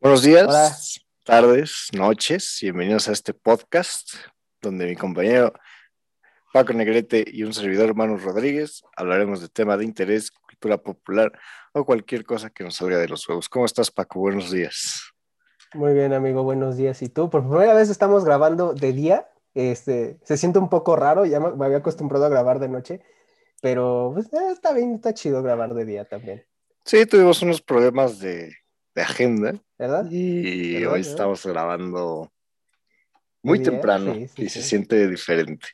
Buenos días, Hola. tardes, noches, bienvenidos a este podcast donde mi compañero Paco Negrete y un servidor hermano Rodríguez hablaremos de tema de interés, cultura popular o cualquier cosa que nos salga de los huevos. ¿Cómo estás, Paco? Buenos días. Muy bien, amigo, buenos días. ¿Y tú? Por primera vez estamos grabando de día. Este, se siente un poco raro, ya me, me había acostumbrado a grabar de noche, pero pues, eh, está bien, está chido grabar de día también, Sí, tuvimos unos problemas de, de agenda ¿verdad? y ¿Verdad, hoy verdad? estamos grabando muy bien, temprano sí, sí, y sí. se siente diferente.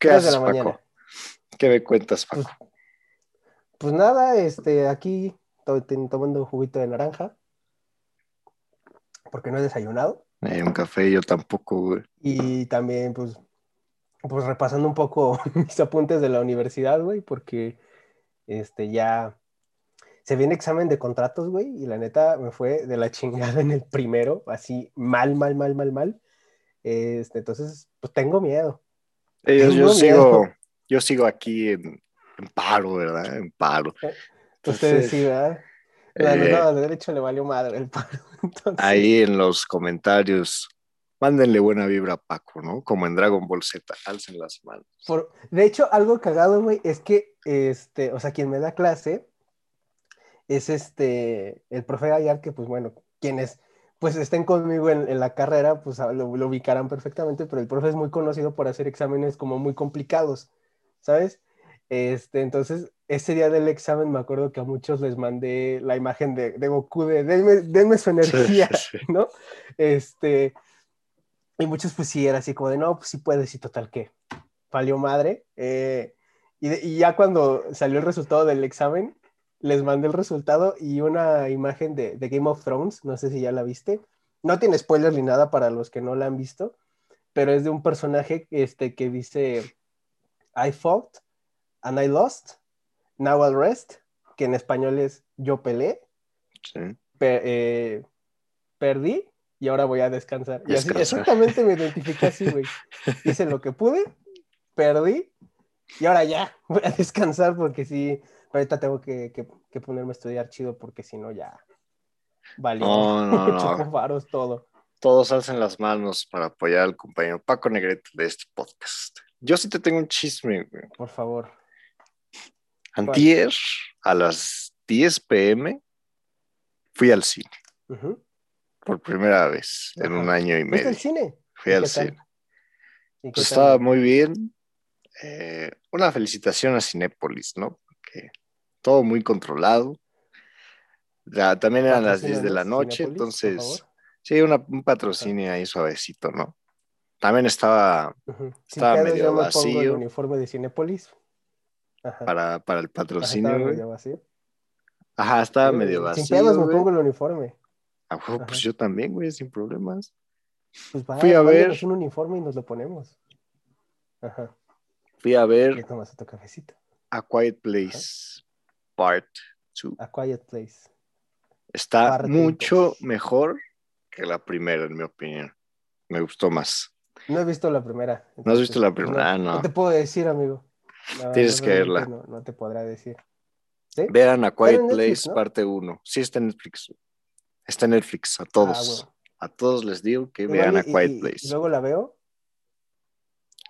¿Qué haces, Paco? mañana. ¿Qué me cuentas, Paco? Pues, pues nada, este, aquí to- tomando un juguito de naranja, porque no he desayunado, Eh, un café, yo tampoco, güey. y también, pues, pues repasando un poco mis apuntes de la universidad, güey, porque, este, ya se viene examen de contratos, güey, y la neta me fue de la chingada en el primero, así mal, mal, mal, mal, mal. Este, entonces, pues tengo miedo. Eh, Yo, yo Tengo sigo, miedo. yo sigo aquí en, en paro, ¿verdad? En paro. Ustedes Entonces, sí, ¿verdad? La eh, no, de derecho le valió madre el paro. Entonces, ahí en los comentarios, mándenle buena vibra a Paco, ¿no? Como en Dragon Ball Z, alcen las manos. por- de hecho, algo cagado, güey, es que, este, o sea, quien me da clase es este, el profe Gallar, que, pues bueno, quienes pues estén conmigo en, en la carrera, pues lo, lo ubicarán perfectamente, pero el profe es muy conocido por hacer exámenes como muy complicados, ¿sabes? Este, entonces, ese día del examen me acuerdo que a muchos les mandé la imagen de, de Goku de denme, denme su energía, Sí, sí. ¿no? Este, y muchos pues sí, era así como de, no, pues sí puedes, y total que valió madre. Eh, y, de- y ya cuando salió el resultado del examen, les mandé el resultado y una imagen de, de Game of Thrones, no sé si ya la viste. No tiene spoilers ni nada para los que no la han visto, pero es de un personaje este, que dice, I fought and I lost, now I'll rest, que en español es yo peleé, Sí. eh, perdí y ahora voy a descansar. Y así, exactamente me identifiqué así, güey. Hice lo que pude, perdí y ahora ya voy a descansar porque sí, ahorita tengo que, que- que ponerme a estudiar chido porque si no ya valió No, no, no. faros todo. Todos alcen las manos para apoyar al compañero Paco Negrete de este podcast. Yo sí te tengo un chisme, güey. Por favor. Antier, a las 10 pm, fui al cine por primera vez en Ajá. un año y ¿Fuiste medio. al cine? Fui ¿Y al cine. ¿Y qué Pues estaba muy bien. Eh, una felicitación a Cinépolis, ¿no? Todo muy controlado. Ya, también eran las 10 de la noche, entonces, sí, una- un patrocinio ahí suavecito, ¿no? También estaba estaba medio yo me pongo el vacío. uniforme de Cinépolis. Ajá. para, para el Ajá, patrocinio, estaba güey. medio vacío. Ajá, estaba Sí, medio vacío. Sin pedos me pongo el uniforme. Ah, pues Ajá. yo también, güey, sin problemas. Pues va, Fui a ver- un uniforme y nos lo ponemos. Ajá. Fui a ver tomas tu cafecito. A Quiet Place Part 2. A Quiet Place. Está mucho dos. mejor que la primera, en mi opinión. Me gustó más. No he visto la primera. ¿No has visto la primera? Ah, no. No te puedo decir, amigo. Tienes que verla. No, te podrá decir. ¿Sí? Vean A Quiet Netflix, Place parte 1. Sí, está en Netflix. Está en Netflix, a Ah, todos. huevo. A todos les digo que vean y- A Quiet y- y Place. luego la veo.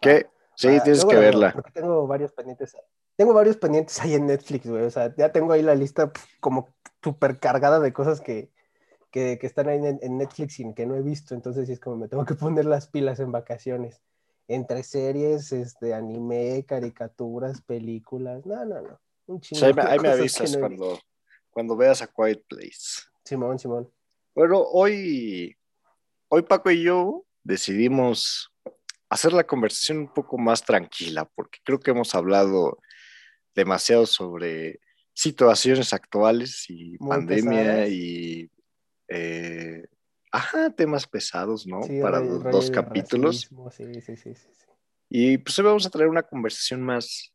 ¿Qué? Sí, Ah, tienes luego que la veo, verla. porque tengo varios pendientes. Tengo varios pendientes ahí en Netflix, güey. O sea, ya tengo ahí la lista como súper cargada de cosas que, que, que están ahí en, en Netflix y que no he visto. Entonces, sí es como me tengo que poner las pilas en vacaciones. Entre series, este, anime, caricaturas, películas. No, no, no. Un O chingo sea, ahí me, ahí avisas no cuando, cuando veas A Quiet Place. Simón, Simón. Bueno, hoy, hoy Paco y yo decidimos hacer la conversación un poco más tranquila, porque creo que hemos hablado demasiado sobre situaciones actuales y Muy pandemia pesadas. y eh, ajá, temas pesados, ¿no? Sí, Para los dos capítulos. Sí, sí, sí. Y pues hoy vamos a traer una conversación más,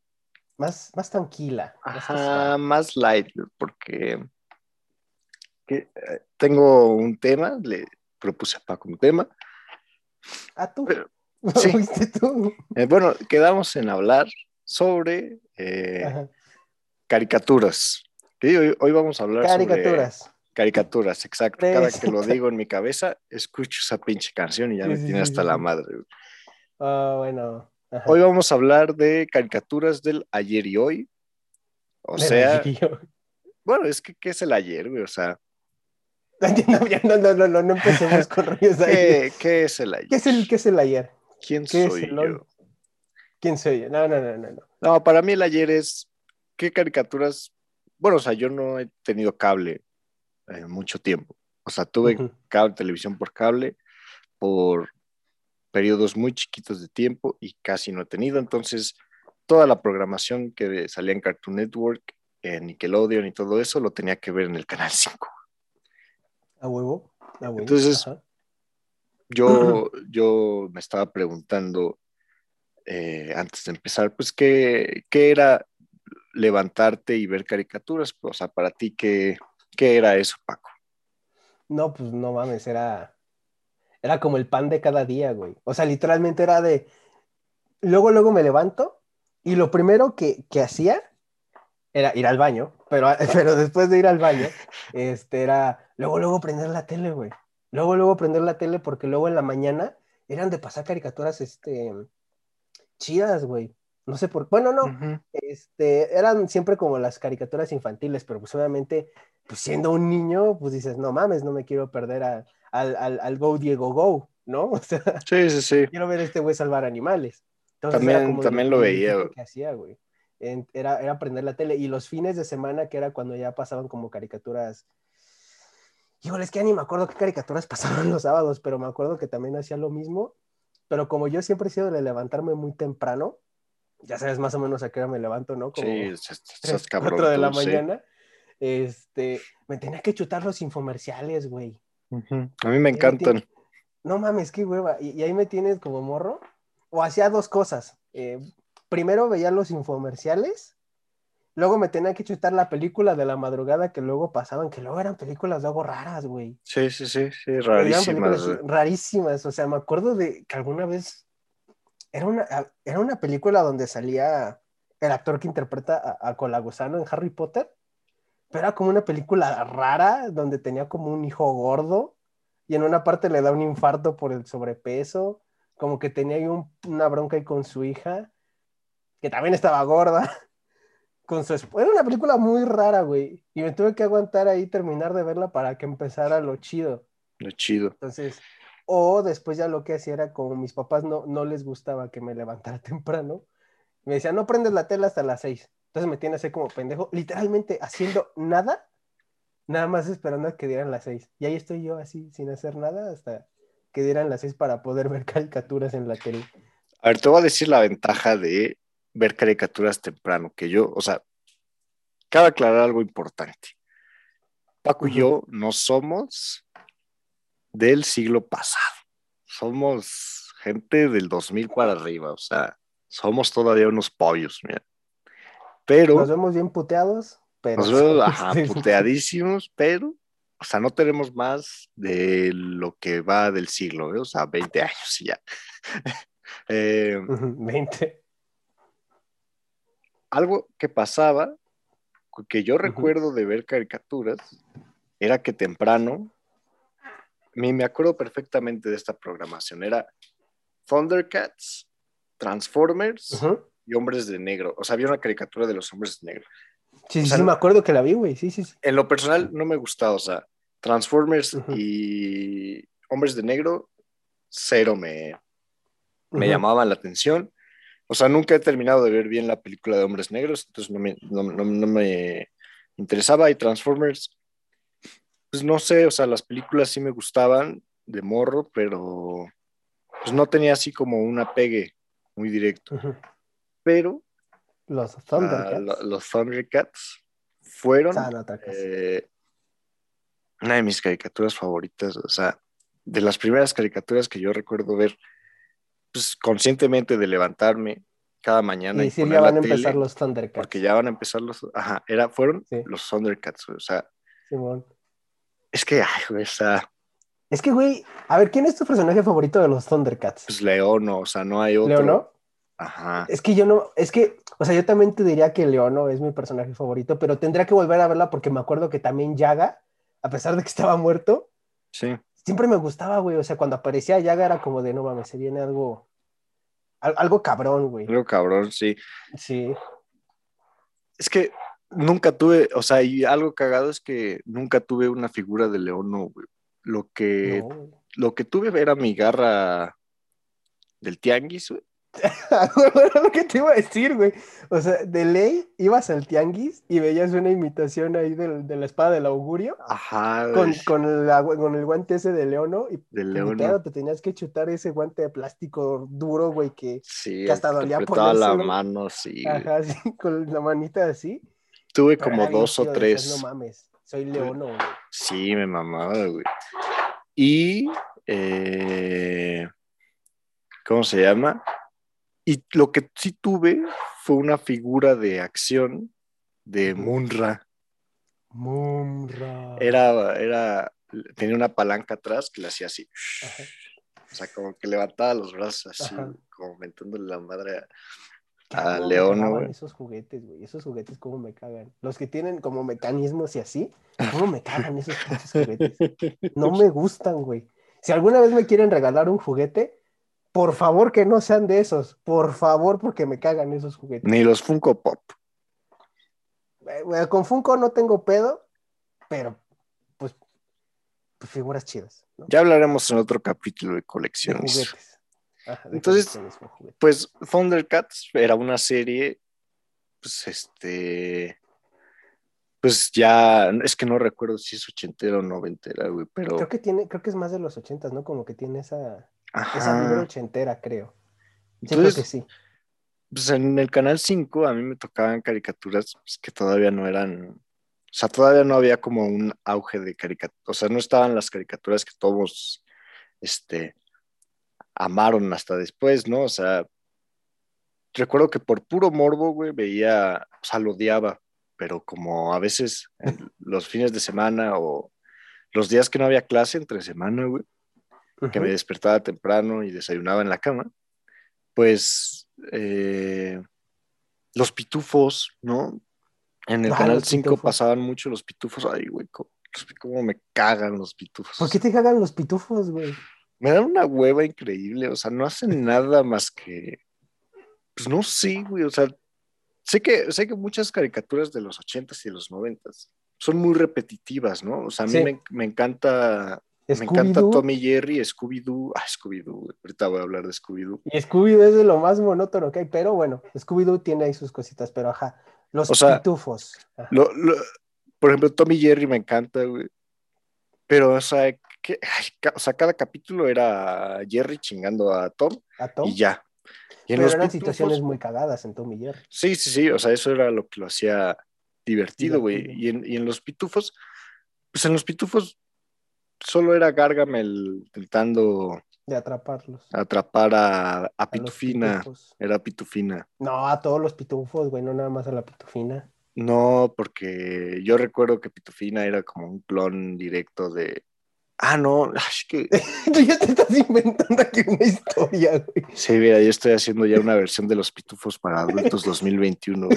Más, más tranquila. más ajá, más light, porque que, eh, tengo un tema, le propuse a Paco un tema. Ah, tú. Pero- sí. ¿Fuiste tú? Eh, bueno, quedamos en hablar sobre eh, caricaturas. Sí, hoy, hoy vamos a hablar Caricaturas. Caricaturas, exacto. Cada que lo digo en mi cabeza, escucho esa pinche canción y ya me tiene hasta la madre. Ah, bueno. Ajá. Hoy vamos a hablar de caricaturas del ayer y hoy. O Del sea, bueno, es que ¿qué es el ayer, güey? O sea, No, ya no, no, no, no, empecemos con rollos ahí. ¿qué, qué es el ayer? ¿Qué es el, qué es el ayer? ¿Quién soy yo? ¿Quién soy? No, no, no, no. no. No, para mí el ayer es qué caricaturas. Bueno, o sea, yo no he tenido cable en mucho tiempo. O sea, tuve cable, televisión por cable por periodos muy chiquitos de tiempo y casi no he tenido. Entonces, toda la programación que salía en Cartoon Network, en Nickelodeon y todo eso, lo tenía que ver en el Canal 5. A huevo. A huevo. Entonces, Ajá. Yo, yo me estaba preguntando eh, antes de empezar, pues, ¿qué, qué era levantarte y ver caricaturas? O sea, para ti, ¿qué, qué era eso, Paco? No, pues no mames, era, era como el pan de cada día, güey. O sea, literalmente era de, luego, luego me levanto y lo primero que, que hacía era ir al baño, pero, pero después de ir al baño, este era, luego, luego prender la tele, güey. Luego, luego prender la tele porque luego en la mañana eran de pasar caricaturas, este, chidas, güey. No sé por, bueno, no, este, eran siempre como las caricaturas infantiles, pero pues obviamente, pues siendo un niño, pues dices, no mames, no me quiero perder a- al, al, al Go Diego Go, ¿no? O sea, Sí, sí, sí. quiero ver a este güey salvar animales. Entonces También- también lo veía, güey. hacía, güey. Era, era prender la tele y los fines de semana, que era cuando ya pasaban como caricaturas. Híjole, es que ya ni me acuerdo qué caricaturas pasaban los sábados, pero me acuerdo que también hacía lo mismo. Pero como yo siempre he sido de levantarme muy temprano, ya sabes más o menos a qué hora me levanto, ¿no? Como Sí, estás, estás 3, cabrón. 4 de la tú, sí. mañana. Este, me tenía que chutar los infomerciales, güey. A mí me encantan. tienes- No mames, qué hueva. Y, y ahí me tienes como morro. O hacía dos cosas. Eh, primero veía los infomerciales. Luego me tenía que chutar la película de la madrugada que luego pasaban, que luego eran películas luego raras, güey. Sí, sí, sí, sí, rarísimas. güey. rarísimas. O sea, me acuerdo de que alguna vez era una, era una película donde salía el actor que interpreta a, a Colagusano en Harry Potter. Pero era como una película rara donde tenía como un hijo gordo y en una parte le da un infarto por el sobrepeso. Como que tenía ahí un- una bronca ahí con su hija, que también estaba gorda. Con su Era una película muy rara, güey. Y me tuve que aguantar ahí, terminar de verla para que empezara lo chido. Lo chido. Entonces, o después ya lo que hacía era como mis papás no, no les gustaba que me levantara temprano, me decían, no prendes la tele hasta las seis. Entonces me tiene así como pendejo, literalmente haciendo nada, nada más esperando a que dieran las seis. Y ahí estoy yo así, sin hacer nada, hasta que dieran las seis para poder ver caricaturas en la tele. A ver, te voy a decir la ventaja de ver caricaturas temprano, que yo, o sea, cabe aclarar algo importante. Paco y yo no somos del siglo pasado. Somos gente del 2000 para arriba, o sea, somos todavía unos pollos, mira. Pero Nos vemos bien puteados, pero... nos vemos, ajá, puteadísimos, pero, o sea, no tenemos más de lo que va del siglo, ¿eh? o sea, 20 años y ya. Eh, Ujú, 20. Algo que pasaba, que yo recuerdo de ver caricaturas, era que temprano, me, me acuerdo perfectamente de esta programación, era Thundercats, Transformers y Hombres de Negro. O sea, había una caricatura de los Hombres de Negro. Sí, O sí, sea, sí, me acuerdo que la vi, güey, sí, sí, sí. En lo personal no me gustaba, o sea, Transformers y Hombres de Negro, cero me, me llamaban la atención. O sea, nunca he terminado de ver bien la película de Hombres Negros, entonces no me, no, no- no me interesaba. Y Transformers, pues no sé, o sea, las películas sí me gustaban de morro, pero pues no tenía así como un apegue muy directo. Ujú. Pero Los ah, Thundercats. lo- los Thundercats fueron eh, una de mis caricaturas favoritas, o sea, de las primeras caricaturas que yo recuerdo ver, pues conscientemente de levantarme cada mañana y y, decir, poner ya van la a empezar tele, los Thundercats. porque ya van a empezar los, ajá, era, fueron Sí. los Thundercats, o sea, Simón. es que, ay, güey, o sea, Es que, güey, a ver, ¿quién es tu personaje favorito de los Thundercats? pues Leono, o sea, no hay otro. ¿Leono? Ajá. Es que yo no, es que, o sea, yo también te diría que Leono es mi personaje favorito, pero tendría que volver a verla porque me acuerdo que también Yaga a pesar de que estaba muerto, Sí. Siempre me gustaba, güey. O sea, cuando aparecía Yaga era como de, no mames, se viene algo, al- algo cabrón, güey. Algo cabrón, sí. Sí, Es que nunca tuve, o sea, y algo cagado es que nunca tuve una figura de Leono, güey. Lo que, no, lo que tuve era mi garra del tianguis, güey. Era lo que te iba a decir, güey. O sea, de ley ibas al tianguis y veías una imitación ahí de la espada del augurio Ajá, con, güey, con, la- con el guante ese de Leono y ni Leono. pedo, te tenías que chutar ese guante de plástico duro, güey, que, Sí, que hasta dolía apretaba la mano, sí. ajá, sí, con la manita así. Tuve Pero como dos o tres. no mames, soy Leono, güey. Sí, me mamaba, güey. Y, eh, ¿cómo se llama? Y lo que sí tuve fue una figura de acción de. Munra. Mumra. Era, era, tenía una palanca atrás que le hacía así. Ajá. O sea, como que levantaba los brazos así, Ajá. como mentándole la madre a, a güey. esos juguetes, güey. Esos juguetes, cómo me cagan. Los que tienen como mecanismos y así, cómo me cagan esos pinches juguetes. No me gustan, güey. Si alguna vez me quieren regalar un juguete, por favor que no sean de esos. Por favor, porque me cagan esos juguetes. Ni los Funko Pop. Eh, Con Funko no tengo pedo, pero pues, pues figuras chidas, ¿no? Ya hablaremos en otro capítulo de De colecciones. juguetes. De Entonces, colecciones con juguetes. Pues Thundercats era una serie, pues este, pues ya, es que no recuerdo si es ochentera o noventera, güey, pero, Creo que tiene, creo que es más de los ochentas, ¿no? Como que tiene esa, esa vibra ajá. ochentera, creo. Sí, Entonces, creo que sí. pues en el canal 5 a mí me tocaban caricaturas pues, que todavía no eran, o sea, todavía no había como un auge de caricaturas, o sea, no estaban las caricaturas que todos, este, amaron hasta después, ¿no? O sea, recuerdo que por puro morbo, güey, veía, o sea, lo odiaba, pero como a veces los fines de semana o los días que no había clase entre semana, güey, que me despertaba temprano y desayunaba en la cama, pues eh, los pitufos, ¿no? En el Ah, canal los 5 pitufos. pasaban mucho los pitufos, ay, güey, cómo, cómo me cagan los pitufos. ¿Por qué te cagan los pitufos, güey? Me dan una hueva increíble, o sea, no hacen nada más que, pues no sé, güey, o sea, sé que, sé que muchas caricaturas de los 80s y de los 90s son muy repetitivas, ¿no? O sea, a mí Sí. me, me encanta, me encanta. Tommy Jerry, Scooby-Doo, ah, Scooby-Doo, ahorita voy a hablar de Scooby-Doo. Y Scooby-Doo es de lo más monótono que hay, pero bueno, Scooby-Doo tiene ahí sus cositas, pero ajá. Los O sea, pitufos. ajá. Lo- lo- por ejemplo, Tommy Jerry me encanta, güey, pero, o sea, que- ay, o sea, cada capítulo era Jerry chingando a Tom a Tom. y ya. Y en pero los eran pitufos- situaciones muy cagadas en Tom y Jerry. Sí, sí, sí, o sea, eso era lo que lo hacía divertido, güey. Y en, y en los pitufos, pues en los pitufos solo era Gargamel intentando de atraparlos. atrapar a, a Pitufina. Era Pitufina. No, a todos los pitufos, güey, no nada más a la pitufina. No, porque yo recuerdo que Pitufina era como un clon directo de. Ah, no, es que. Tú ya te estás inventando aquí una historia, güey. Sí, mira, yo estoy haciendo ya una versión de los pitufos para adultos 2021.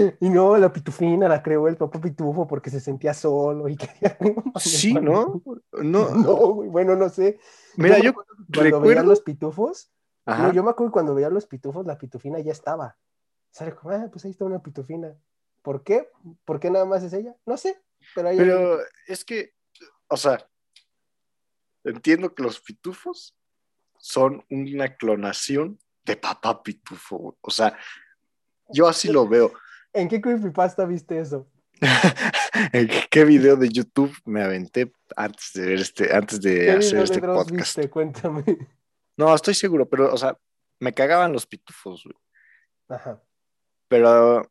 Y no, la pitufina la creó el papá pitufo porque se sentía solo y quería. Sí, ¿no? No, No, bueno, no sé. mira, yo que Cuando veía los pitufos, no, yo me acuerdo que cuando veía los pitufos, la pitufina ya estaba. Sale como, ah, pues ahí está una pitufina. ¿Por qué? ¿Por qué nada más es ella? No sé, pero ahí Pero es que, o sea, entiendo que los pitufos son una clonación de papá pitufo. O sea, yo así lo veo. ¿En qué creepypasta viste eso? ¿En ¿Qué video de YouTube me aventé antes de ver este, antes de ¿Qué hacer video este de Dross podcast? viste? Cuéntame. No, estoy seguro, pero, o sea, me cagaban los pitufos, güey. Ajá. Pero,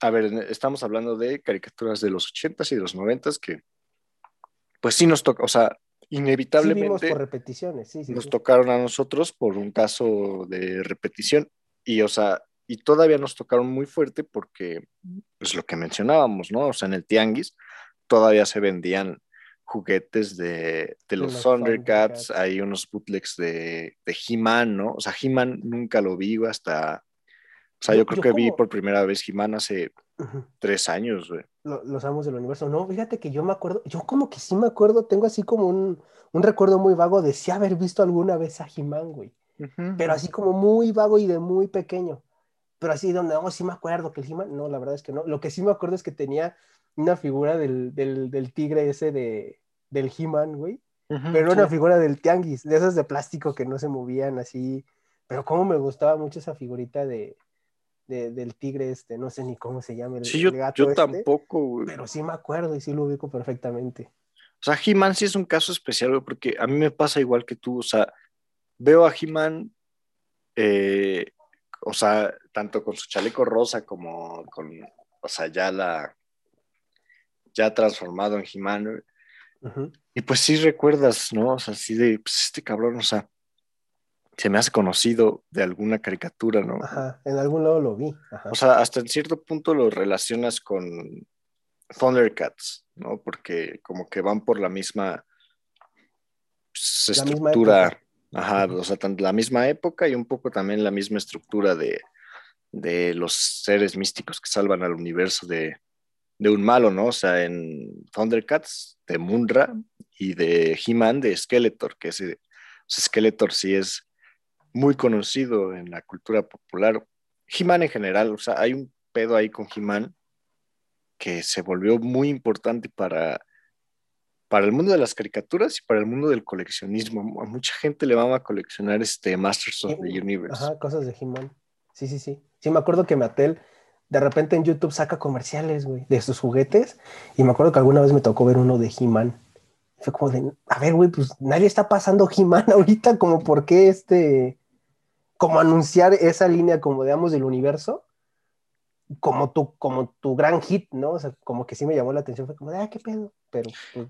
a ver, estamos hablando de caricaturas de los 80s y de los 90s que, pues sí nos toca, o sea, Sí inevitablemente por repeticiones, sí, sí. nos sí. tocaron a nosotros por un caso de repetición y, o sea, y todavía nos tocaron muy fuerte porque, pues lo que mencionábamos, ¿no? O sea, en el Tianguis todavía se vendían juguetes de, de los los Thundercats, Thundercats. hay unos bootlegs de, de He-Man, ¿no? O sea, He-Man nunca lo vi hasta, sea, yo, creo que vi por primera vez He-Man hace tres años, güey. los amos del universo. No, fíjate que yo me acuerdo, yo como que sí me acuerdo, tengo así como un, un recuerdo muy vago de sí haber visto alguna vez a He-Man, güey. Pero así como muy vago y de muy pequeño. Pero así donde, oh, sí me acuerdo que el He-Man, no, la verdad es que no. Lo que sí me acuerdo es que tenía una figura del, del, del tigre ese de, del He-Man, güey. pero una figura del tianguis, de esas de plástico que no se movían así. Pero como me gustaba mucho esa figurita de, del tigre este, no sé ni cómo se llama el, sí, yo, yo este, tampoco, güey. Pero sí me acuerdo y sí lo ubico perfectamente. O sea, He-Man sí es un caso especial, güey, porque a mí me pasa igual que tú, o sea, veo a He-Man, eh, o sea, tanto con su chaleco rosa como con, o sea, ya la, ya transformado en He-Man, y pues sí recuerdas, ¿no? O sea, así de, pues este cabrón, o sea, se me hace conocido de alguna caricatura, ¿no? Ajá, en algún lado lo vi. O sea, hasta en cierto punto lo relacionas con Thundercats, ¿no? Porque como que van por la misma pues, estructura. Ajá, o sea, la misma época y un poco también la misma estructura de, de los seres místicos que salvan al universo de, de un malo, ¿no? O sea, en Thundercats de Munra y de He-Man de Skeletor, que ese Skeletor sí es muy conocido en la cultura popular. He-Man en general, o sea, hay un pedo ahí con He-Man que se volvió muy importante para, para el mundo de las caricaturas y para el mundo del coleccionismo. A mucha gente le va a coleccionar este Masters of the Universe. Ajá, cosas de He-Man. Sí, sí, sí. Sí, me acuerdo que Mattel de repente en YouTube saca comerciales, güey, de sus juguetes. Y me acuerdo que alguna vez me tocó ver uno de He-Man. Fue como de, a ver, güey, pues nadie está pasando He-Man ahorita, como por qué este, como anunciar esa línea como digamos del universo como tu, como tu gran hit, ¿no? O sea, como que sí me llamó la atención, fue como de, ah, qué pedo, pero pues,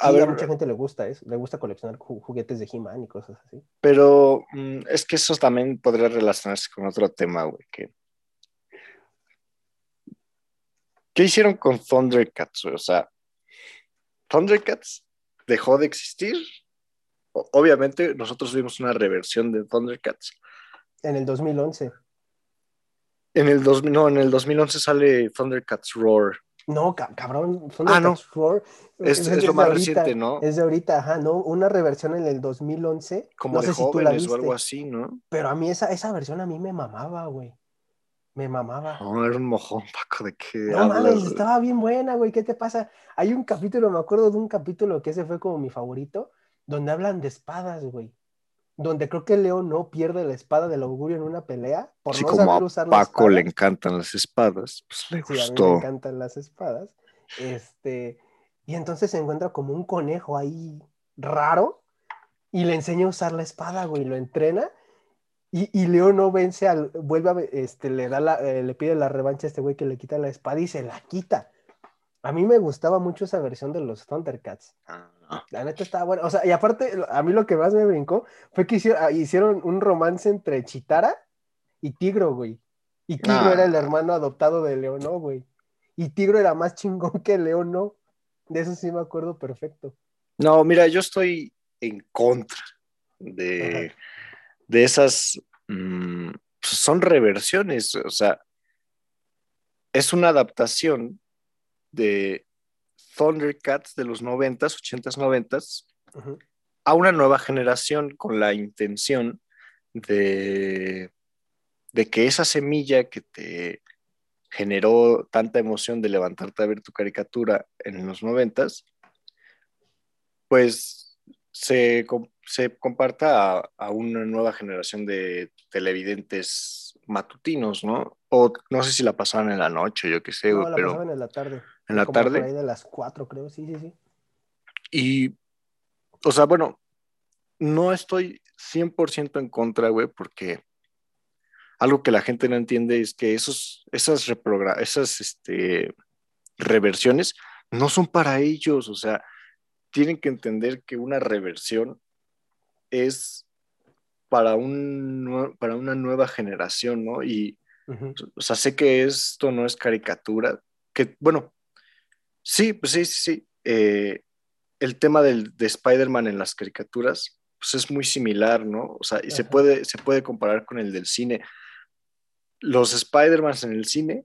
a, ver, a mucha gente le gusta eso, le gusta coleccionar juguetes de He-Man y cosas así. Pero mm, es que eso también podría relacionarse con otro tema, güey, que... ¿Qué hicieron con Thundercats? O sea, Thundercats dejó de existir. Obviamente nosotros vimos una reversión de Thundercats, en el 2011. En el no, en el 2011 sale Thundercats Roar. No, cabrón, Thundercats ah, Roar. Es, lo más reciente, ¿no? Es de ahorita, ajá, ¿no? Una reversión en el 2011. Como no de sé jóvenes si o algo así, ¿no? Pero a mí esa, esa versión a mí me mamaba, güey. Me mamaba. No, era un mojón, Paco, ¿de qué No mames, estaba bien buena, güey, ¿qué te pasa? Hay un capítulo, me acuerdo de un capítulo que ese fue como mi favorito, donde hablan de espadas, güey donde creo que León no pierde la espada del augurio en una pelea por no como saber usar a Paco le encantan las espadas, pues le sí, a mí me encantan las espadas. Este, y entonces se encuentra como un conejo ahí raro y le enseña a usar la espada, güey, lo entrena. Y, y León no vence al, vuelve a, este, le da la, eh, le pide la revancha a este güey que le quita la espada y se la quita. A mí me gustaba mucho esa versión de los Thundercats. Ah. La neta estaba buena. O sea, y aparte, a mí lo que más me brincó fue que ah, hicieron, un romance entre Chitara y Tigro, güey. Y Tigro era el hermano adoptado de Leonó, güey. Y Tigro era más chingón que Leonó. De eso sí me acuerdo perfecto. No, mira, yo estoy en contra de, de esas. Mm, pues, son reversiones, o sea, es una adaptación de Thundercats de los 90s, 80s, 90s, a una nueva generación con la intención de, de que esa semilla que te generó tanta emoción de levantarte a ver tu caricatura en los 90s, pues se, se comparta a, una nueva generación de televidentes matutinos, ¿no? O no sé si la pasaban en la noche, yo qué sé, no, la pero... pasaban en la tarde en la tarde. Por ahí de las cuatro, creo, sí, sí, sí. Y, o sea, bueno, no estoy 100% en contra, güey, porque algo que la gente no entiende es que esos, esas, esas este, reversiones no son para ellos, o sea, tienen que entender que una reversión es para, un, para una nueva generación, ¿no? Y, o sea, sé que esto no es caricatura, que, bueno, Sí, pues sí, sí, sí. Eh, el tema del, de Spider-Man en las caricaturas, pues es muy similar, ¿no? O sea, y se puede, se puede comparar con el del cine. los Spider-Man en el cine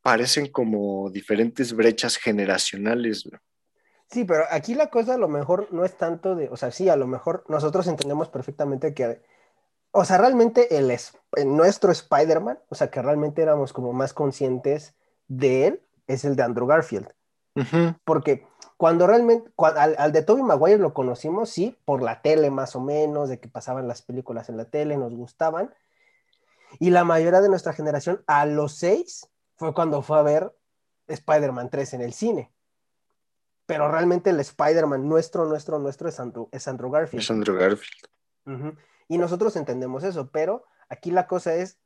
parecen como diferentes brechas generacionales. Sí, pero aquí la cosa a lo mejor no es tanto de, o sea, sí, a lo mejor nosotros entendemos perfectamente que, o sea, realmente el, nuestro Spider-Man, o sea, que realmente éramos como más conscientes de él, es el de Andrew Garfield. Porque cuando realmente, al, al, de Tobey Maguire lo conocimos, sí, por la tele más o menos, de que pasaban las películas en la tele, nos gustaban. Y la mayoría de nuestra generación, a los seis, fue cuando fue a ver Spider-Man 3 en el cine. Pero realmente el Spider-Man nuestro, nuestro, nuestro es Andrew, es Andrew Garfield. Es Andrew Garfield. Y nosotros entendemos eso, pero aquí la cosa es,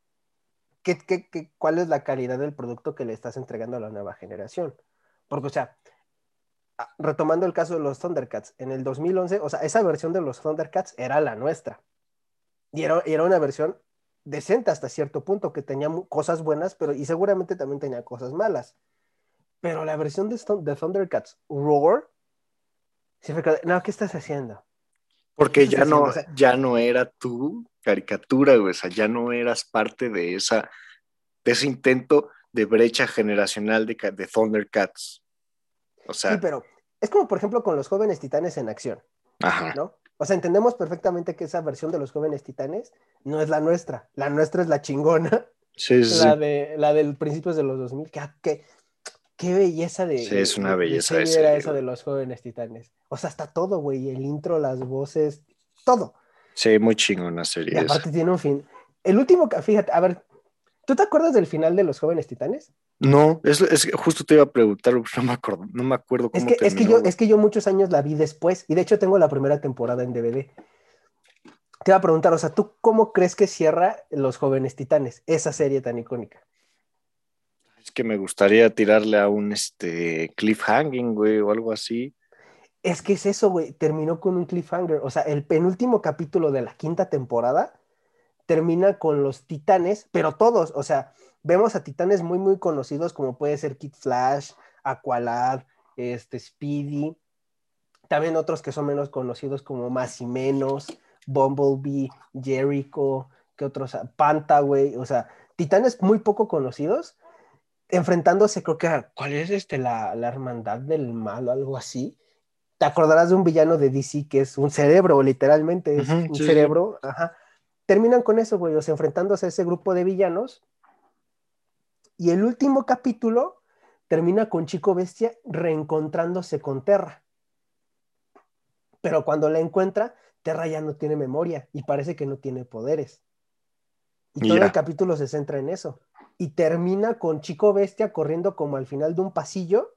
¿qué, qué, qué, cuál es la calidad del producto que le estás entregando a la nueva generación? Porque, o sea, retomando el caso de los Thundercats, en el 2011, o sea, esa versión de los Thundercats era la nuestra. Y era, era una versión decente hasta cierto punto, que tenía cosas buenas, pero y seguramente también tenía cosas malas. Pero la versión de, de Thundercats Roar, no, ¿qué estás haciendo? Porque ya no, ya no era tu caricatura, güey, o sea, ya no eras parte de, esa, de ese intento de brecha generacional de, de Thundercats. O sea, sí, pero es como, por ejemplo, con los jóvenes titanes en acción. Ajá. ¿no? O sea, entendemos perfectamente que esa versión de los jóvenes titanes no es la nuestra. La nuestra es la chingona. Sí, sí. La, de, la del principios de los 2000. ¿Qué, qué, qué belleza de. Sí, es una belleza de, era esa de los jóvenes titanes. O sea, está todo, güey. El intro, las voces, todo. Sí, muy chingona serie. Y aparte tiene un fin. El último, fíjate, a ver, ¿tú te acuerdas del final de los jóvenes titanes? No, es, es, justo te iba a preguntar, no me acuerdo, no me acuerdo cómo es que, es que yo Es que yo muchos años la vi después, y de hecho tengo la primera temporada en DVD. Te iba a preguntar, o sea, ¿tú cómo crees que cierra Los Jóvenes Titanes, esa serie tan icónica? Es que me gustaría tirarle a un este, cliffhanging, güey, o algo así. Es que es eso, güey, terminó con un cliffhanger, o sea, el penúltimo capítulo de la quinta temporada termina con los titanes, pero todos, o sea, vemos a titanes muy, muy conocidos, como puede ser Kid Flash, Aqualad, este, Speedy, también otros que son menos conocidos como Más y Menos, Bumblebee, Jericho, que otros, Panta, güey, o sea, titanes muy poco conocidos, enfrentándose, creo que, ¿cuál es este? La, la hermandad del mal o algo así. Te acordarás de un villano de DC que es un cerebro, literalmente, es un cerebro, ajá. Terminan con eso, güey, o sea, enfrentándose a ese grupo de villanos y el último capítulo termina con Chico Bestia reencontrándose con Terra. Pero cuando la encuentra, Terra ya no tiene memoria y parece que no tiene poderes. Y todo el capítulo se centra en eso. Y termina con Chico Bestia corriendo como al final de un pasillo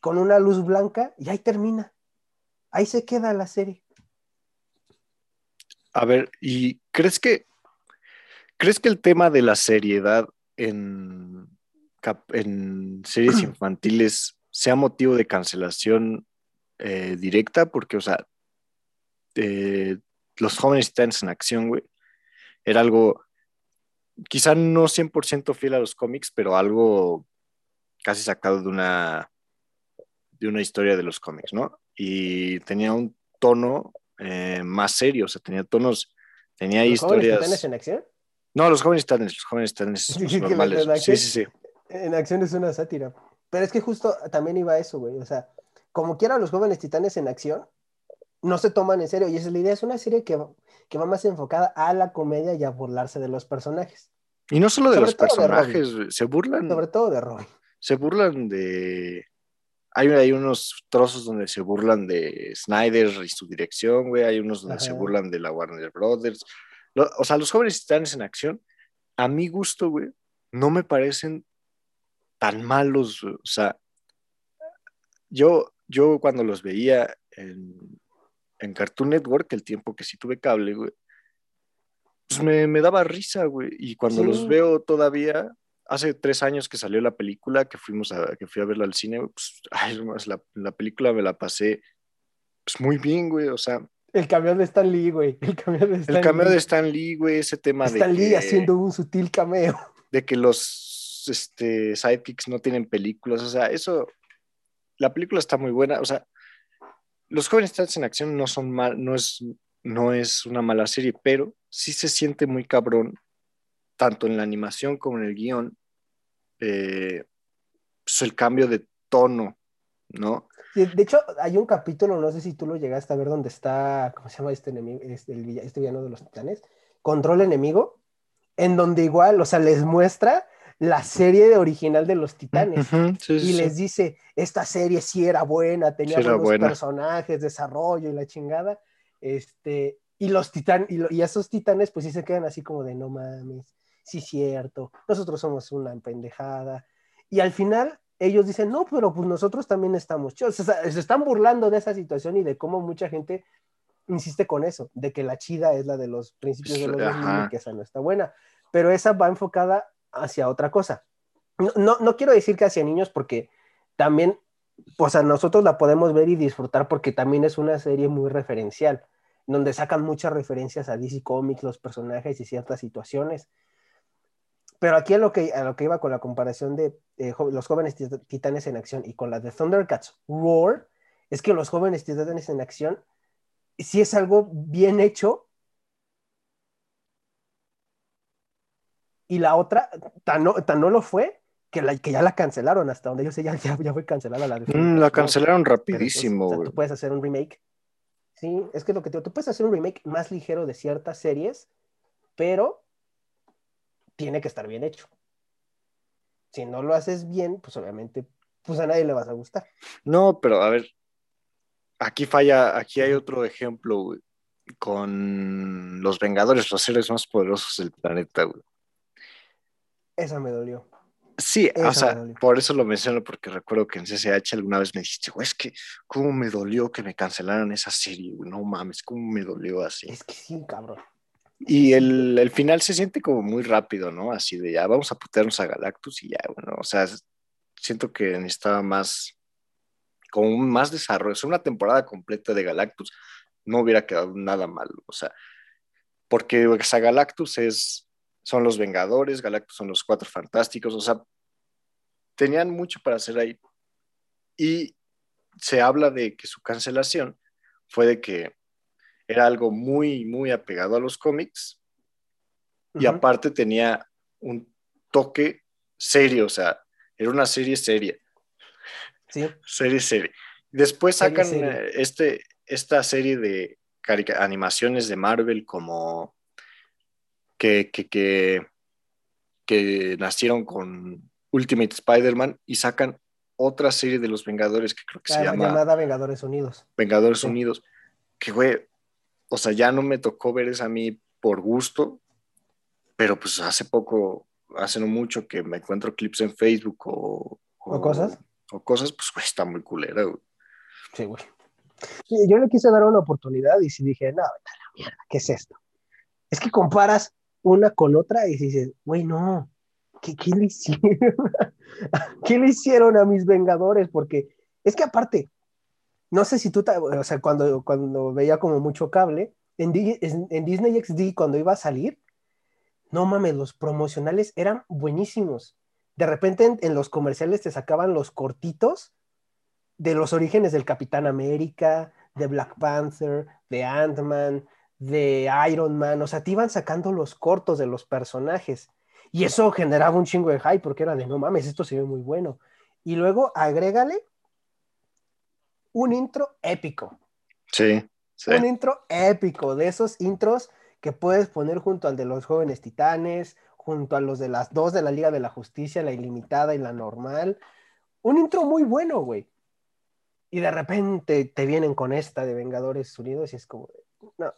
con una luz blanca y ahí termina. Ahí se queda la serie. A ver, ¿y crees que crees que el tema de la seriedad en, en series infantiles sea motivo de cancelación eh, directa, porque, o sea, eh, los jóvenes titanes en acción, güey, era algo, quizá no 100% fiel a los cómics, pero algo casi sacado de una, de una historia de los cómics, ¿no? Y tenía un tono eh, más serio, o sea, tenía tonos, tenía historias. Jóvenes en acción? No, los jóvenes están, los jóvenes están normales. sí, sí, sí. En acción es una sátira. Pero es que justo también iba eso, güey. O sea, como quiera los jóvenes titanes en acción, no se toman en serio. Y esa es la idea. Es una serie que, que va más enfocada a la comedia y a burlarse de los personajes. Y no solo de los personajes, se burlan. Sobre todo de Robin. Se burlan de. Hay, hay unos trozos donde se burlan de Snyder y su dirección, güey. Hay unos donde se burlan de la Warner Brothers o sea, los jóvenes titanes en acción, a mi gusto, güey, no me parecen tan malos. O sea, yo, yo cuando los veía en, Cartoon Network, el tiempo que sí tuve cable, güey, pues me, daba risa, güey. Y cuando los veo todavía, hace tres años que salió la película, que fuimos a, que fui a verla al cine, pues, ay, la, la, película me la pasé pues muy bien, güey. O sea, el camión de Stan Lee, güey. El camión de Stan, el cameo de Stan Lee, güey, ese tema de. Stan Lee haciendo un sutil cameo. De que los este, sidekicks no tienen películas. O sea, eso. La película está muy buena. O sea, los jóvenes están en acción no son mal, no es, no es una mala serie, pero sí se siente muy cabrón tanto en la animación como en el guion, eh, pues el cambio de tono, ¿no? De, de hecho, hay un capítulo, no sé si tú lo llegaste a ver, donde está, ¿cómo se llama este enemigo? Este, el este villano de los titanes, Control Enemigo, en donde igual, o sea, les muestra la serie original de los titanes. Sí, y sí. les dice, esta serie sí era buena, tenía Sí buenos buena. personajes, desarrollo y la chingada. Este, y los titanes, y, lo- y esos titanes, pues sí se quedan así como de no mames, sí cierto, nosotros somos una pendejada. Y al final ellos dicen, no, pero pues nosotros también estamos chidos. O sea, se están burlando de esa situación y de cómo mucha gente insiste con eso, de que la chida es la de los principios de los 2000 Ajá. y que esa no está buena. Pero esa va enfocada hacia otra cosa. No, no, no quiero decir que hacia niños porque también, pues a nosotros la podemos ver y disfrutar porque también es una serie muy referencial, donde sacan muchas referencias a DC Comics, los personajes y ciertas situaciones. Pero aquí a lo que, a lo que iba con la comparación de eh, los jóvenes tit- titanes en acción y con la de Thundercats Roar, es que los jóvenes titanes en acción sí es algo bien hecho. Y la otra, tan no, tan no lo fue, que, la, que ya la cancelaron hasta donde yo sé, ya, ya, ya fue cancelada la de Mm, la cancelaron Pero, pues, rapidísimo, o sea, tú puedes hacer un remake. Sí, es que lo que te digo, tú puedes hacer un remake más ligero de ciertas series, pero tiene que estar bien hecho. Si no lo haces bien, pues obviamente, pues a nadie le vas a gustar. No, pero a ver, aquí falla, aquí hay otro ejemplo, güey, con los Vengadores, los seres más poderosos del planeta, güey. Esa me dolió. Sí, Esa o sea, por eso lo menciono, porque recuerdo que en CCH alguna vez me dijiste, güey, es que cómo me dolió que me cancelaran esa serie, güey, no mames, cómo me dolió así. Es que sí, cabrón. Y el, el final se siente como muy rápido, ¿no? Así de ya, vamos a putearnos a Galactus y ya, bueno, o sea, siento que necesitaba más, como más desarrollo, o sea, una temporada completa de Galactus no hubiera quedado nada mal, o sea, porque o sea, Galactus es, son los Vengadores, Galactus son los Cuatro Fantásticos, o sea, tenían mucho para hacer ahí. Y se habla de que su cancelación fue de que era algo muy, muy apegado a los cómics y aparte tenía un toque serio, o sea, era una serie seria, Sí, serie seria. Después sacan eh, este, esta serie de animaciones de Marvel como que, que, que, que nacieron con Ultimate Spider-Man y sacan otra serie de los Vengadores que creo que se la llama llamada Vengadores Unidos. Vengadores Sí. Unidos, que güey, o sea, ya no me tocó ver esa a mí por gusto, pero pues hace poco, hace no mucho que me encuentro clips en Facebook o, ¿O cosas? O cosas, pues güey, está muy culera, güey. Sí, güey. Sí, yo le quise dar una oportunidad y sí dije, no, vete a la mierda, ¿qué es esto? Es que comparas una con otra y dices, güey, no, ¿qué, qué le hicieron? ¿Qué le hicieron a mis Vengadores? Porque es que aparte, no sé si tú, o sea, cuando, cuando veía como mucho cable, en, Di- en- en Disney XD, cuando iba a salir, no mames, los promocionales eran buenísimos. De repente en, en los comerciales te sacaban los cortitos de los orígenes del Capitán América, de Black Panther, de Ant-Man, de Iron Man, o sea, te iban sacando los cortos de los personajes. Y eso generaba un chingo de hype porque era de no mames, esto se ve muy bueno. Y luego agrégale un intro épico, Sí, sí. un intro épico, de esos intros que puedes poner junto al de los jóvenes titanes, junto a los de las dos de la Liga de la Justicia, la ilimitada y la normal. Un intro muy bueno, güey. Y de repente te vienen con esta de Vengadores Unidos y es como, no,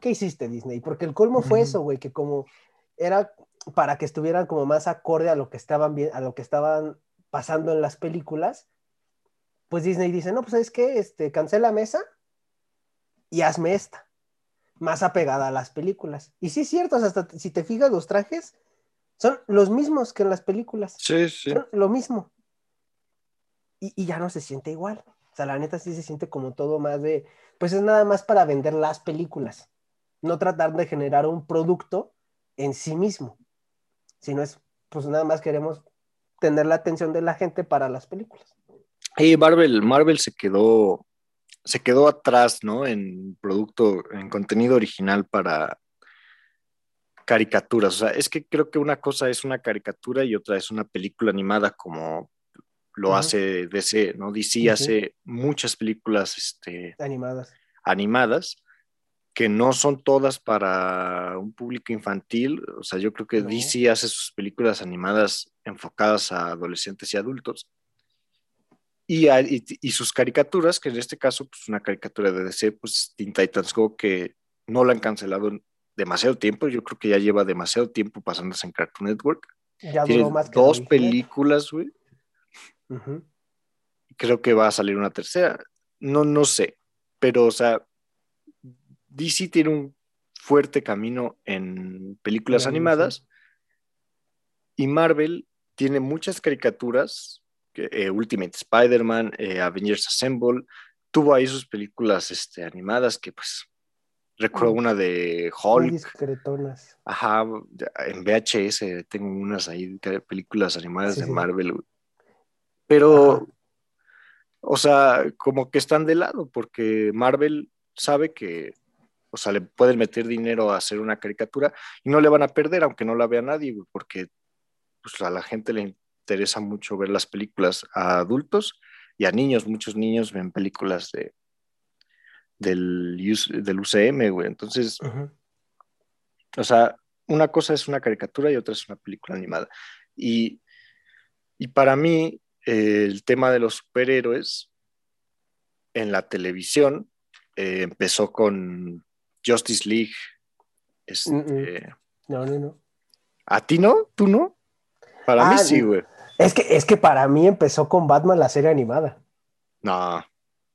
¿qué hiciste Disney? Porque el colmo fue eso, güey, que como era para que estuvieran como más acorde a lo que estaban bien, a lo que estaban pasando en las películas, pues Disney dice, no, pues es que este, cancela mesa y hazme esta, más apegada a las películas. Y sí es cierto, o sea, hasta si te fijas, los trajes son los mismos que en las películas, Sí, sí. son lo mismo. Y, y ya no se siente igual. O sea, la neta sí se siente como todo más de, pues es nada más para vender las películas, no tratar de generar un producto en sí mismo, sino es, pues nada más queremos tener la atención de la gente para las películas. Y Marvel, Marvel se quedó, se quedó atrás, ¿no? En producto, en contenido original para, caricaturas. O sea, es que creo que una cosa es una caricatura y otra es una película animada como lo hace DC, ¿no? DC hace muchas películas este, Animadas. animadas que no son todas para un público infantil. O sea, yo creo que. DC hace sus películas animadas enfocadas a adolescentes y adultos. Y, a- y, y sus caricaturas, que en este caso, pues una caricatura de DC, pues Teen Titans Go, que no la han cancelado en demasiado tiempo. Yo creo que ya lleva demasiado tiempo pasándose en Cartoon Network. Ya Tiene más que dos películas, güey. Creo que va a salir una tercera. No, no sé, pero o sea, DC tiene un fuerte camino en películas animadas y Marvel tiene muchas caricaturas, eh, Ultimate Spider-Man, eh, Avengers Assemble, tuvo ahí sus películas este, animadas que pues recuerdo una de Muy Hulk, discretonas. ajá, en VHS tengo unas ahí, películas animadas Sí, de sí. Marvel, pero Ajá. o sea, como que están de lado, porque Marvel sabe que, o sea, le pueden meter dinero a hacer una caricatura y no le van a perder, aunque no la vea nadie, porque pues, a la gente le interesa mucho ver las películas a adultos y a niños. Muchos niños ven películas de, del, del UCM, güey. Entonces, o sea, una cosa es una caricatura y otra es una película animada. Y, y para mí, eh, el tema de los superhéroes en la televisión eh, empezó con Justice League. Este, Mm, No, no, no. ¿A ti no? ¿Tú no? Para mí Ah, sí, güey. Es que, es que para mí empezó con Batman la serie animada. No.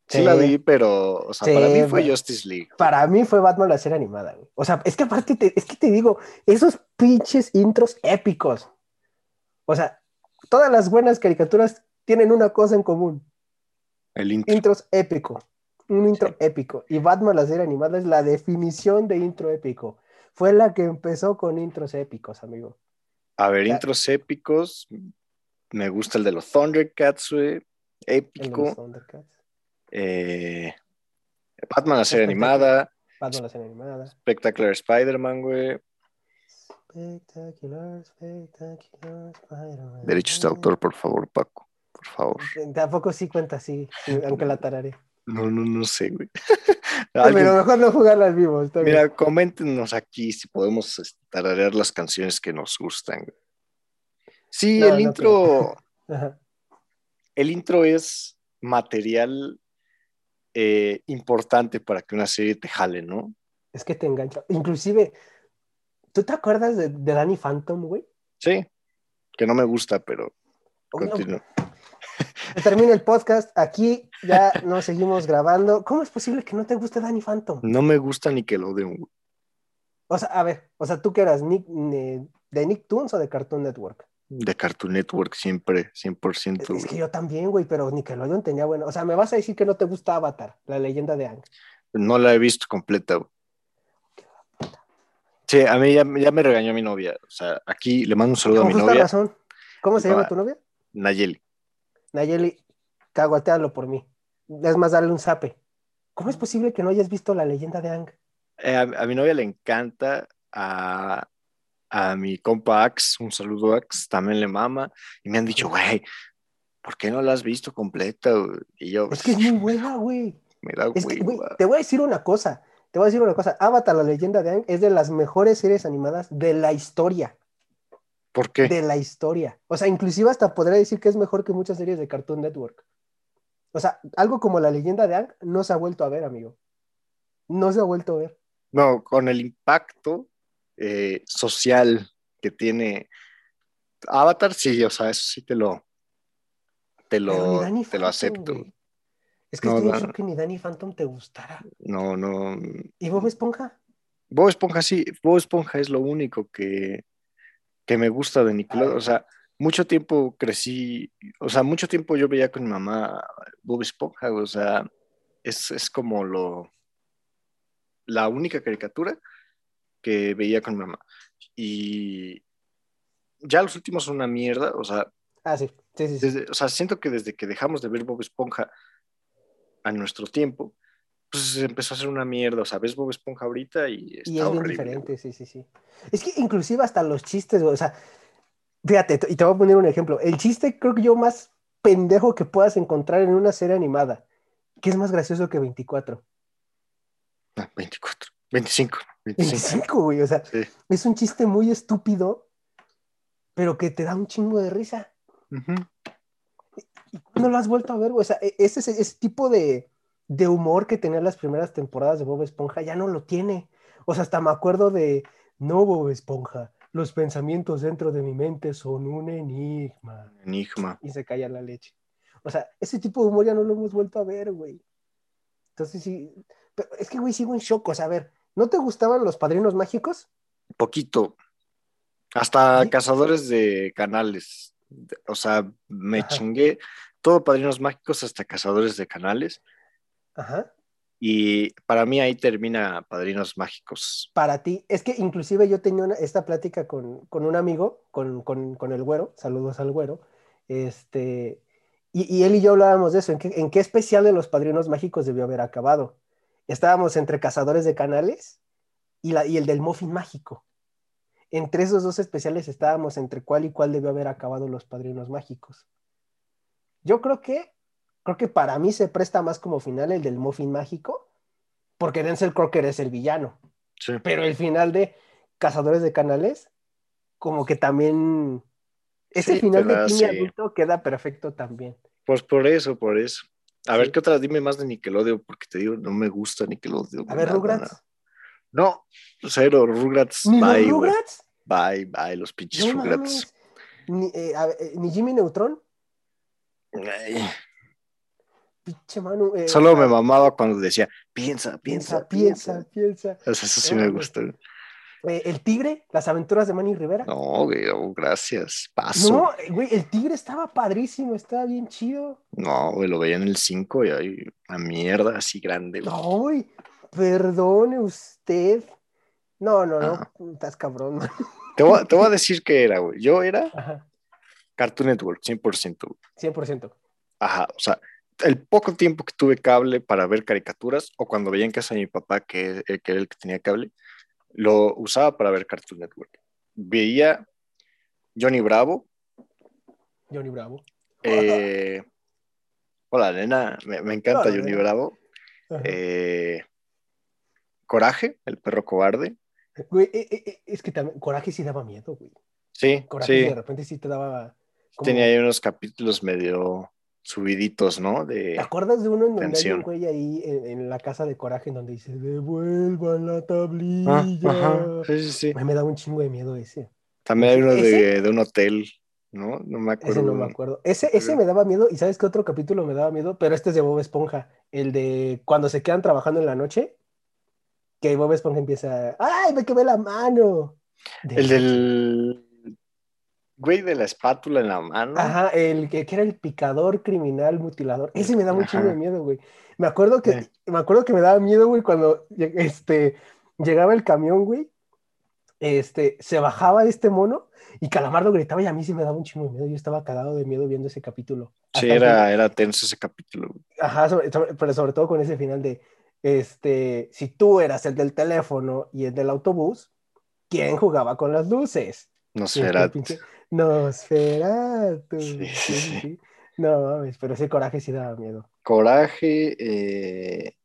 Sí, Sí. la vi, pero, o sea, Sí, para mí fue. Justice League. Para mí fue Batman la serie animada, güey. O sea, es que aparte, te- es que te digo, esos pinches intros épicos. O sea, todas las buenas caricaturas tienen una cosa en común. El intro. Intros épico. Un intro Sí. épico. Y Batman la serie animada es la definición de intro épico. Fue la que empezó con intros épicos, amigo. A ver, intros épicos. Me gusta el de los Thundercats, güey. Épico. Thundercats. Eh, Batman, la serie animada. Batman la serie animada. Spectacular Spider-Man, güey. Spectacular, spectacular Spider-Man. Derechos de autor, por favor, Paco. Por favor. Tampoco sí cuenta así, sí, aunque la tararé. No, no, no sé, güey. Pero mejor no jugarla al vivo. Está bien. Mira, coméntenos aquí si podemos este, tararear las canciones que nos gustan. güey. Sí, No, el no intro, Ajá. el intro es material eh, importante para que una serie te jale, ¿no? Es que te engancha. Inclusive, ¿tú te acuerdas de, de Danny Phantom, güey? Sí, que no me gusta, pero continúo. termina el podcast. Aquí ya no seguimos grabando. ¿Cómo es posible que no te guste Danny Phantom? No me gusta Nickelodeon, güey. O sea, a ver, o sea, ¿tú que eras Nick, de Nicktoons o de Cartoon Network? De Cartoon Network siempre, 100%. Es güey. que yo también, güey, pero Nickelodeon tenía bueno. O sea, me vas a decir que no te gusta Avatar, la leyenda de Aang. No la he visto completa. güey. Sí, a mí ya, ya me regañó mi novia. O sea, aquí le mando un saludo a mi novia, razón. ¿Cómo se llama tu novia? Nayeli. Nayeli, caguatealo por mí. Es más, darle un zape. ¿Cómo es posible que no hayas visto la leyenda de Aang? Eh, a, a mi novia le encanta, a, a mi compa Ax, un saludo Ax, también le mama, y me han dicho, güey, ¿por qué no la has visto completa? güey?" Y yo, Es que es muy buena, güey. me da Es que, güey, te voy a decir una cosa. Te voy a decir una cosa. Avatar, la leyenda de Aang, es de las mejores series animadas de la historia. ¿Por qué? De la historia. O sea, inclusive hasta podría decir que es mejor que muchas series de Cartoon Network. O sea, algo como la leyenda de Aang no se ha vuelto a ver, amigo. No se ha vuelto a ver. No, con el impacto eh, social que tiene Avatar, sí, o sea, eso sí te lo, te lo, te lo acepto. güey. Es que No, estoy no. que ni Danny Phantom te gustara. No, no. ¿Y Bob Esponja? Bob Esponja sí, Bob Esponja es lo único que, que me gusta de Nickelodeon. O sea, mucho tiempo crecí, o sea, mucho tiempo yo veía con mi mamá Bob Esponja, o sea, es, es como lo, la única caricatura que veía con mi mamá. Y ya los últimos son una mierda, o sea, Ah, sí. Sí, sí, desde- o sea, siento que desde que dejamos de ver Bob Esponja a nuestro tiempo, pues empezó a hacer una mierda. O sea, ves Bob Esponja ahorita y está Y es bien horrible. diferente, sí, sí, sí. Es que inclusive hasta los chistes, o sea, fíjate, y te voy a poner un ejemplo. El chiste creo que yo más pendejo que puedas encontrar en una serie animada, que es más gracioso que 24. Ah, 24, 25, 25. 25, güey, o sea, Sí. es un chiste muy estúpido, pero que te da un chingo de risa. No lo has vuelto a ver, güey. O sea, e- ese, ese, ese tipo de, de humor que tenía las primeras temporadas de Bob Esponja ya no lo tiene. O sea, hasta me acuerdo de, no, Bob Esponja, los pensamientos dentro de mi mente son un enigma. Enigma. Y se calla la leche. O sea, ese tipo de humor ya no lo hemos vuelto a ver, güey. Entonces sí, pero es que, güey, sigo en shock. O sea, a ver, ¿no te gustaban los padrinos mágicos? Poquito. Hasta ¿Sí? cazadores de canales. O sea, me Ajá. chingué todo Padrinos Mágicos hasta cazadores de canales. Ajá. Y para mí ahí termina Padrinos Mágicos. para ti, es que inclusive yo tenía una- esta plática con, con un amigo, con, con- con el güero, saludos al güero, este, y, y él y yo hablábamos de eso, ¿en qué, en qué especial de los Padrinos Mágicos debió haber acabado? Estábamos entre Cazadores de Canales y, la, y el del Muffin Mágico. Entre esos dos especiales estábamos entre cuál y cuál debió haber acabado los Padrinos Mágicos. Yo creo que, creo que para mí se presta más como final el del Muffin Mágico, porque Denzel Crocker es el villano Sí. pero el final de Cazadores de Canales, como que también. Ese Sí, final de Timmy sí. adulto queda perfecto también. Pues por eso, por eso. A ver. ¿qué otras? Dime más de Nickelodeon, porque te digo, no me gusta Nickelodeon. A ver, nada, Rugrats. nada. No, cero, Rugrats, ¿Ni los bye, güey. Rugrats? Bye, bye, los pinches No Rugrats. Ni, eh, a eh, ni Jimmy Neutron. Ay, Pinche mano. eh, Solo me mamaba cuando decía, piensa, piensa, piensa, piensa. O sea, eso sí No, me güey. Eh, el tigre, las aventuras de Manny Rivera. No, güey, oh, gracias. Paso. No, güey, el tigre estaba padrísimo, estaba bien chido. No, güey, lo veía en el 5 y hay una mierda así grande. güey. No, güey, perdone usted. No, no, no, Ah. estás cabrón. man. Te, voy, a- te voy a decir qué era, güey. Yo era Ajá, Cartoon Network, 100%. güey. 100%. Ajá, o sea, el poco tiempo que tuve cable para ver caricaturas o cuando veía en casa de mi papá, que, eh, que era el que tenía cable, lo usaba para ver Cartoon Network. Veía Johnny Bravo. Johnny Bravo. eh, hola, nena, me, me encanta Hola, Johnny nena. Bravo. Eh, Coraje, el perro cobarde. Güey, eh, es que también Coraje sí daba miedo, güey. Sí, Coraje sí. de repente sí te daba. como- Tenía ahí unos capítulos medio subiditos, ¿no? De, ¿Te acuerdas de uno en donde hay Tensión. un güey ahí en, en la casa de Coraje en donde dice, devuelvan la Ah, tablilla? ajá, sí, sí, sí. Me daba un chingo de miedo ese. También hay uno de, de un hotel, ¿no? No me acuerdo. Ese no me acuerdo. Ese, ese me daba miedo. ¿Y sabes qué otro capítulo me daba miedo? Pero este es de Bob Esponja. El de cuando se quedan trabajando en la noche. Que Bob Esponja empieza. ¡Ay, me quemé la mano! De El del güey de la espátula en la mano. Ajá, el que, que era el picador criminal mutilador. Ese me da Ajá. de miedo, güey. Me acuerdo que, Sí. me acuerdo que me daba miedo, güey, cuando este, llegaba el camión, güey. Este, se bajaba este mono y Calamardo gritaba y a mí sí me daba un chingo de miedo. Yo estaba cagado de miedo viendo ese capítulo. Sí, era, era tenso ese capítulo. güey. Ajá, sobre- sobre- pero sobre todo con ese final de, este, si tú eras el del teléfono y el del autobús, ¿quién jugaba con las luces? No Y sé, después era. pinche, Nosferatu. Sí, Sí, sí. No mames, pero ese coraje sí daba miedo. Coraje. eh,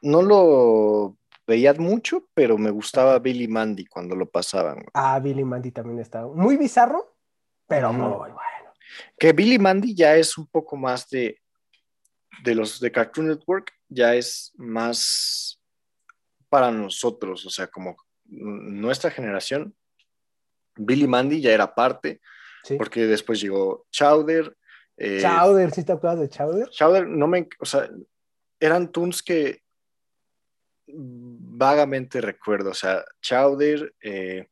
No lo veía mucho, pero me gustaba Billy Mandy cuando lo pasaban. Ah, Billy Mandy también estaba muy bizarro, pero muy bueno. Que Billy Mandy ya es un poco más de. De los de Cartoon Network, ya es más para nosotros, o sea, como nuestra generación. Billy Mandy ya era parte, Sí. porque después llegó Chowder. eh, Chowder, ¿sí te acuerdas de Chowder? Chowder, no me, o sea, eran tunes que vagamente recuerdo, o sea, Chowder, eh,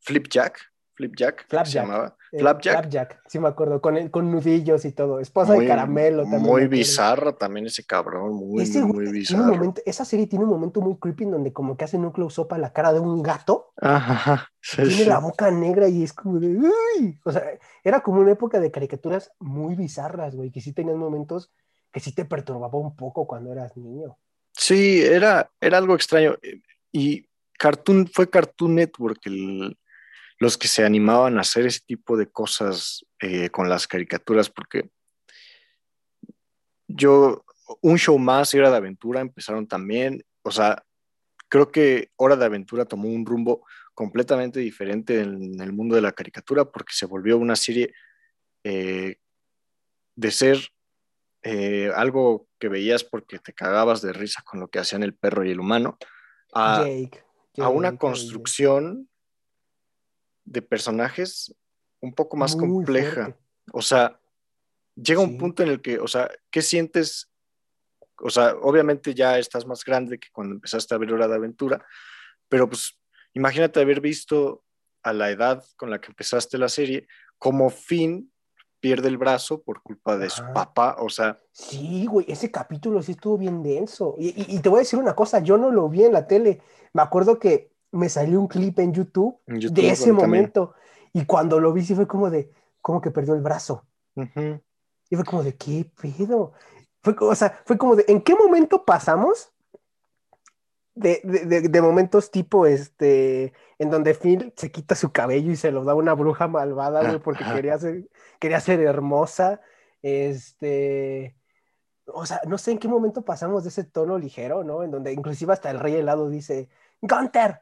Flipjack, Flipjack, ¿qué se Flapjack. llamaba? Eh, Flapjack. Flapjack, sí me acuerdo, con, el- con nudillos y todo. Esposa de caramelo también. Muy bizarro también ese cabrón, muy, Ese muy, bizarro. momento, esa serie tiene un momento muy creepy en donde como que hacen un close-up a la cara de un gato. Ajá, sí, tiene sí. la boca negra y es como de ¡Uy! O sea, era como una época de caricaturas muy bizarras, güey, que sí tenían momentos que sí te perturbaba un poco cuando eras niño. Sí, era, era algo extraño. Y Cartoon fue Cartoon Network los que se animaban a hacer ese tipo de cosas eh, con las caricaturas, porque yo, un show más y Hora de Aventura empezaron también, o sea, creo que Hora de Aventura tomó un rumbo completamente diferente en el mundo de la caricatura porque se volvió una serie eh, de ser eh, algo que veías porque te cagabas de risa con lo que hacían el perro y el humano, a, a una construcción de personajes un poco más compleja. O sea, llega un punto en el que, o sea, ¿qué sientes? O sea, obviamente ya estás más grande que cuando empezaste a ver Hora de Aventura, pero pues imagínate haber visto a la edad con la que empezaste la serie, como Finn pierde el brazo por culpa de su papá, o sea. Sí, güey, ese capítulo sí estuvo bien denso. Y, te voy a decir una cosa, yo no lo vi en la tele. Me acuerdo que me salió un clip en YouTube, de ese momento. Y cuando lo vi, sí fue como de, como que perdió el brazo. Y fue como de, ¿qué pedo? Fue, o sea, fue como de, ¿en qué momento pasamos de, de, momentos tipo este, en donde Phil se quita su cabello y se lo da una bruja malvada, güey, porque quería ser, quería ser hermosa. Este, o sea, no sé en qué momento pasamos de ese tono ligero, ¿no? En donde inclusive hasta el rey helado dice, Gunter,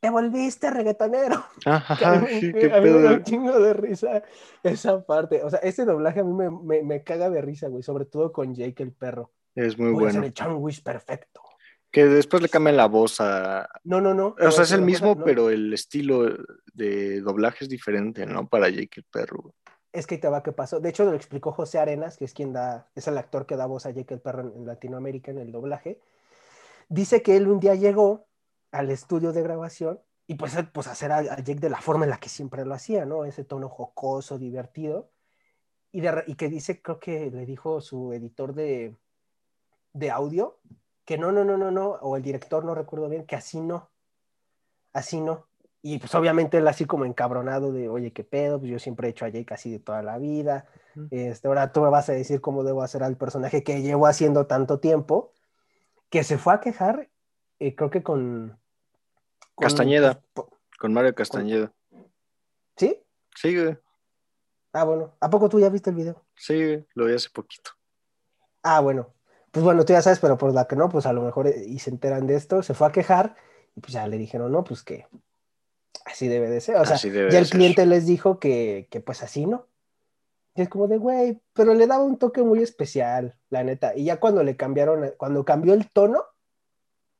te volviste reggaetonero. Ajá, sí, qué a mí me da un chingo de risa esa parte. O sea, ese doblaje a mí me, me, me caga de risa, güey, sobre todo con Jake el perro. Es muy Voy bueno. A el perfecto. Que después le cambian la voz a. No, no, no. O sea, es el mismo, pero el estilo de doblaje es diferente, ¿no? Para Jake el perro. Es que te va, ¿qué pasó? De hecho, lo explicó José Arenas, que es quien da, es el actor que da voz a Jake el perro en Latinoamérica en el doblaje. Dice que él un día llegó al estudio de grabación y pues, pues hacer a, Jake de la forma en la que siempre lo hacía, ¿no? Ese tono jocoso, divertido. Y, y que dice, creo que le dijo su editor de, de audio, que no, no, no, no, no, o el director, no recuerdo bien, que así no, así no. Y pues obviamente él así como encabronado de, oye, qué pedo, pues yo siempre he hecho a Jake así de toda la vida. Este, ahora tú me vas a decir cómo debo hacer al personaje que llevo haciendo tanto tiempo, que se fue a quejar, eh, creo que con, Castañeda. Con Mario Castañeda. ¿Sí? Sí, güey. Ah, bueno. ¿A poco tú ya viste el video? Sí, lo vi hace poquito. Ah, bueno. Pues bueno, tú ya sabes, pero por la que no, pues a lo mejor eh, y se enteran de esto, se fue a quejar y pues ya le dijeron, no, pues que así debe de ser. O sea, ya el cliente les dijo que, que pues así no. Y es como de, güey, pero le daba un toque muy especial, la neta. Y ya cuando le cambiaron, cuando cambió el tono,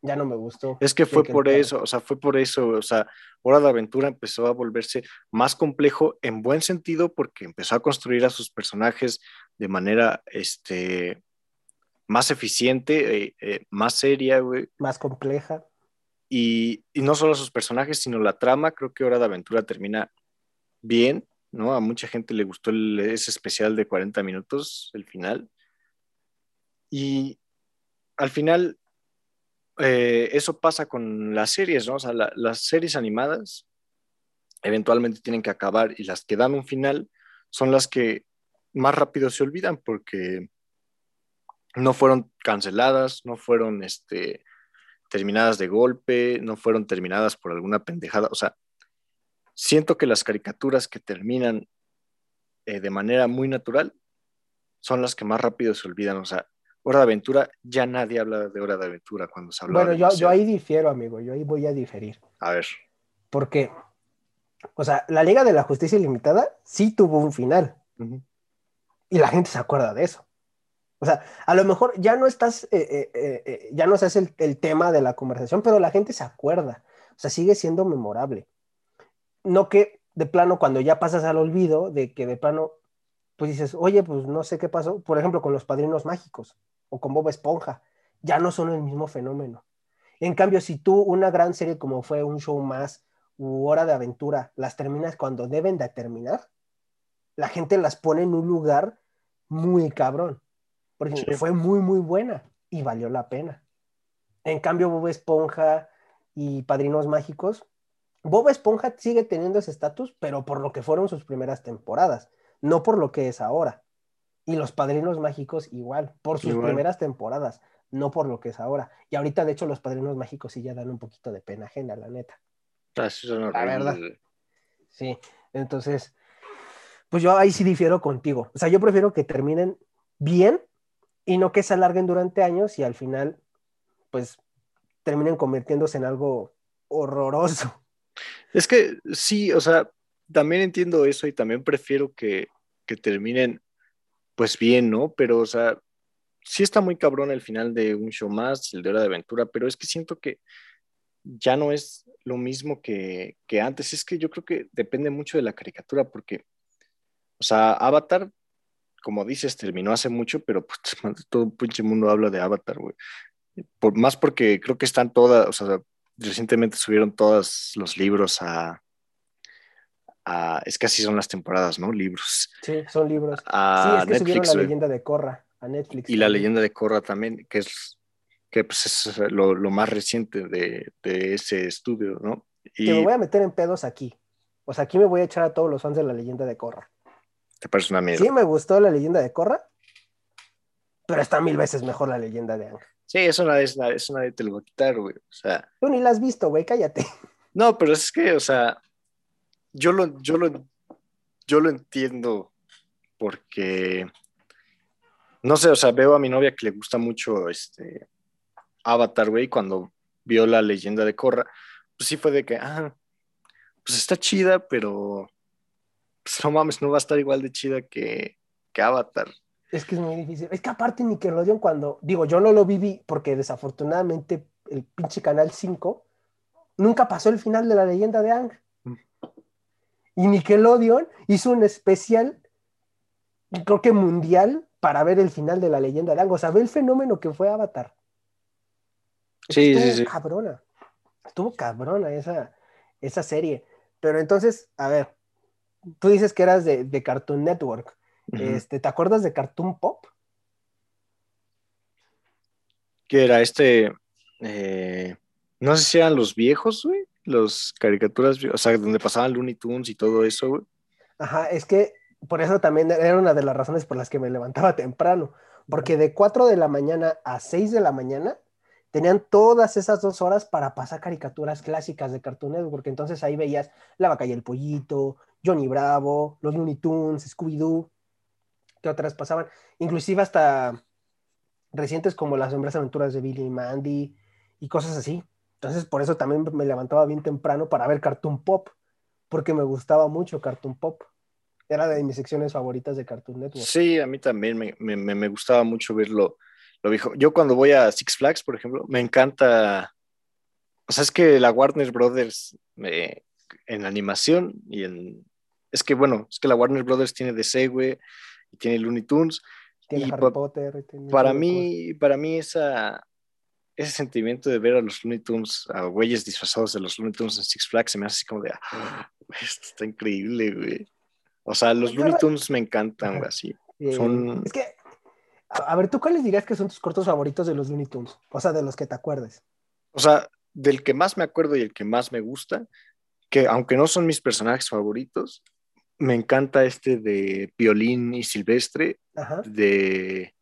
ya no me gustó. Es que fue por eso, o sea, fue por eso, o sea, Hora de Aventura empezó a volverse más complejo en buen sentido porque empezó a construir a sus personajes de manera, este, más eficiente, eh, eh, más seria, güey. Más compleja. Y, y, no solo sus personajes, sino la trama, creo que Hora de Aventura termina bien, ¿no? A mucha gente le gustó ese especial de 40 minutos, el final. Y al final eh, eso pasa con las series, ¿no? O sea, las series animadas eventualmente tienen que acabar y las que dan un final son las que más rápido se olvidan porque no fueron canceladas, no fueron este, terminadas de golpe, no fueron terminadas por alguna pendejada. O sea, siento que las caricaturas que terminan eh, de manera muy natural son las que más rápido se olvidan. O sea, Hora de Aventura, ya nadie habla de Hora de Aventura cuando se habla Bueno, yo, yo ahí difiero, amigo, yo ahí voy a diferir. A ver. Porque, o sea, la Liga de la Justicia Ilimitada sí tuvo un final. Y la gente se acuerda de eso. O sea, a lo mejor ya no estás, eh, eh, eh, ya no es el, el, tema de la conversación, pero la gente se acuerda. O sea, sigue siendo memorable. No que de plano, cuando ya pasas al olvido, de que de plano pues dices, oye, pues no sé qué pasó, por ejemplo, con los padrinos mágicos o con Bob Esponja, ya no son el mismo fenómeno. En cambio, si tú una gran serie como fue un show más u hora de aventura, las terminas cuando deben de terminar, la gente las pone en un lugar muy cabrón, porque fue muy, muy buena y valió la pena. En cambio, Bob Esponja y Padrinos Mágicos, Bob Esponja sigue teniendo ese estatus, pero por lo que fueron sus primeras temporadas no por lo que es ahora. Y los Padrinos Mágicos igual, por sus Igual. primeras temporadas, no por lo que es ahora. Y ahorita, de hecho, los Padrinos Mágicos sí ya dan un poquito de pena ajena, la neta. Ah, sí, son La verdad. Sí, entonces, pues yo ahí sí difiero contigo. O sea, yo prefiero que terminen bien y no que se alarguen durante años y al final, pues, terminen convirtiéndose en algo horroroso. Es que sí, o sea, también entiendo eso y también prefiero que, que terminen pues bien, ¿no? Pero, o sea, sí está muy cabrón el final de un show más, el de Hora de Aventura, pero es que siento que ya no es lo mismo que, que antes. Es que yo creo que depende mucho de la caricatura porque, o sea, Avatar, como dices, terminó hace mucho, pero pues, todo el pinche mundo habla de Avatar, güey. Por, más porque creo que están todas, o sea, recientemente subieron todos los libros a, a- es que así son las temporadas, ¿no? Libros. Sí, son libros. sí, A es que subieron Netflix, la leyenda de Korra a Netflix. Y la leyenda de Korra también, que es, que pues es lo, lo más reciente de, de ese estudio, ¿no? Me Y voy a meter en pedos aquí. O sea, aquí me voy a echar a todos los fans de la leyenda de Korra. te parece una mierda. Sí me gustó la leyenda de Korra, pero está mil veces mejor la leyenda de Ang. Sí, eso nadie, eso nadie te lo va a quitar, güey. O sea, Tú ni la has visto, güey, cállate. no, pero es que, o sea, yo lo, yo lo, yo lo entiendo porque, no sé, o sea, veo a mi novia que le gusta mucho este Avatar, güey, cuando vio la leyenda de Korra, pues sí fue de que, ah, pues está chida, pero pues no mames, no va a estar igual de chida que, que Avatar. Es que es muy difícil. Es que aparte Nickelodeon cuando, digo, yo no lo viví porque desafortunadamente el pinche Canal 5 nunca pasó el final de la leyenda de Ang. Y Nickelodeon hizo un especial, creo que mundial, para ver el final de la leyenda de Ang. O sea, ve el fenómeno que fue Avatar. Sí, Estuvo sí, sí. cabrona. Estuvo cabrona esa, esa serie. Pero entonces, a ver, tú dices que eras de, de Cartoon Network. Este, ¿Te acuerdas de Cartoon Pop? Que era este, eh, no sé si eran los viejos, güey, los caricaturas, o sea, donde pasaban Looney Tunes y todo eso, güey. Ajá, es que por eso también era una de las razones por las que me levantaba temprano, porque de 4 de la mañana a 6 de la mañana tenían todas esas dos horas para pasar caricaturas clásicas de Cartoon Network, porque entonces ahí veías La Vaca y el Pollito, Johnny Bravo, los Looney Tunes, Scooby-Doo, que otras pasaban, inclusive hasta recientes como Las Sombras Aventuras de Billy y Mandy y cosas así. Entonces por eso también me levantaba bien temprano para ver Cartoon Pop, porque me gustaba mucho Cartoon Pop. Era de mis secciones favoritas de Cartoon Network. Sí, a mí también me, me- me- gustaba mucho verlo, lo viejo. Yo cuando voy a Six Flags, por ejemplo, me encanta, o sea, es que la Warner Brothers me- en animación y en, es que bueno, es que la Warner Brothers tiene DC, güey, y tiene Looney Tunes, Tiene y Harry pa- Potter. tiene para mí, para mí esa, ese sentimiento de ver a los Looney Tunes, a güeyes disfrazados de los Looney Tunes en Six Flags, se me hace así como de, ah, esto está increíble, güey. O sea, los Looney Tunes me encantan, güey, así. son- Es que, a, ver, ¿tú cuáles dirías que son tus cortos favoritos de los Looney Tunes? O sea, de los que te acuerdes. O sea, del que más me acuerdo y el que más me gusta, que aunque no son mis personajes favoritos, me encanta este de Violín y Silvestre, Ajá. de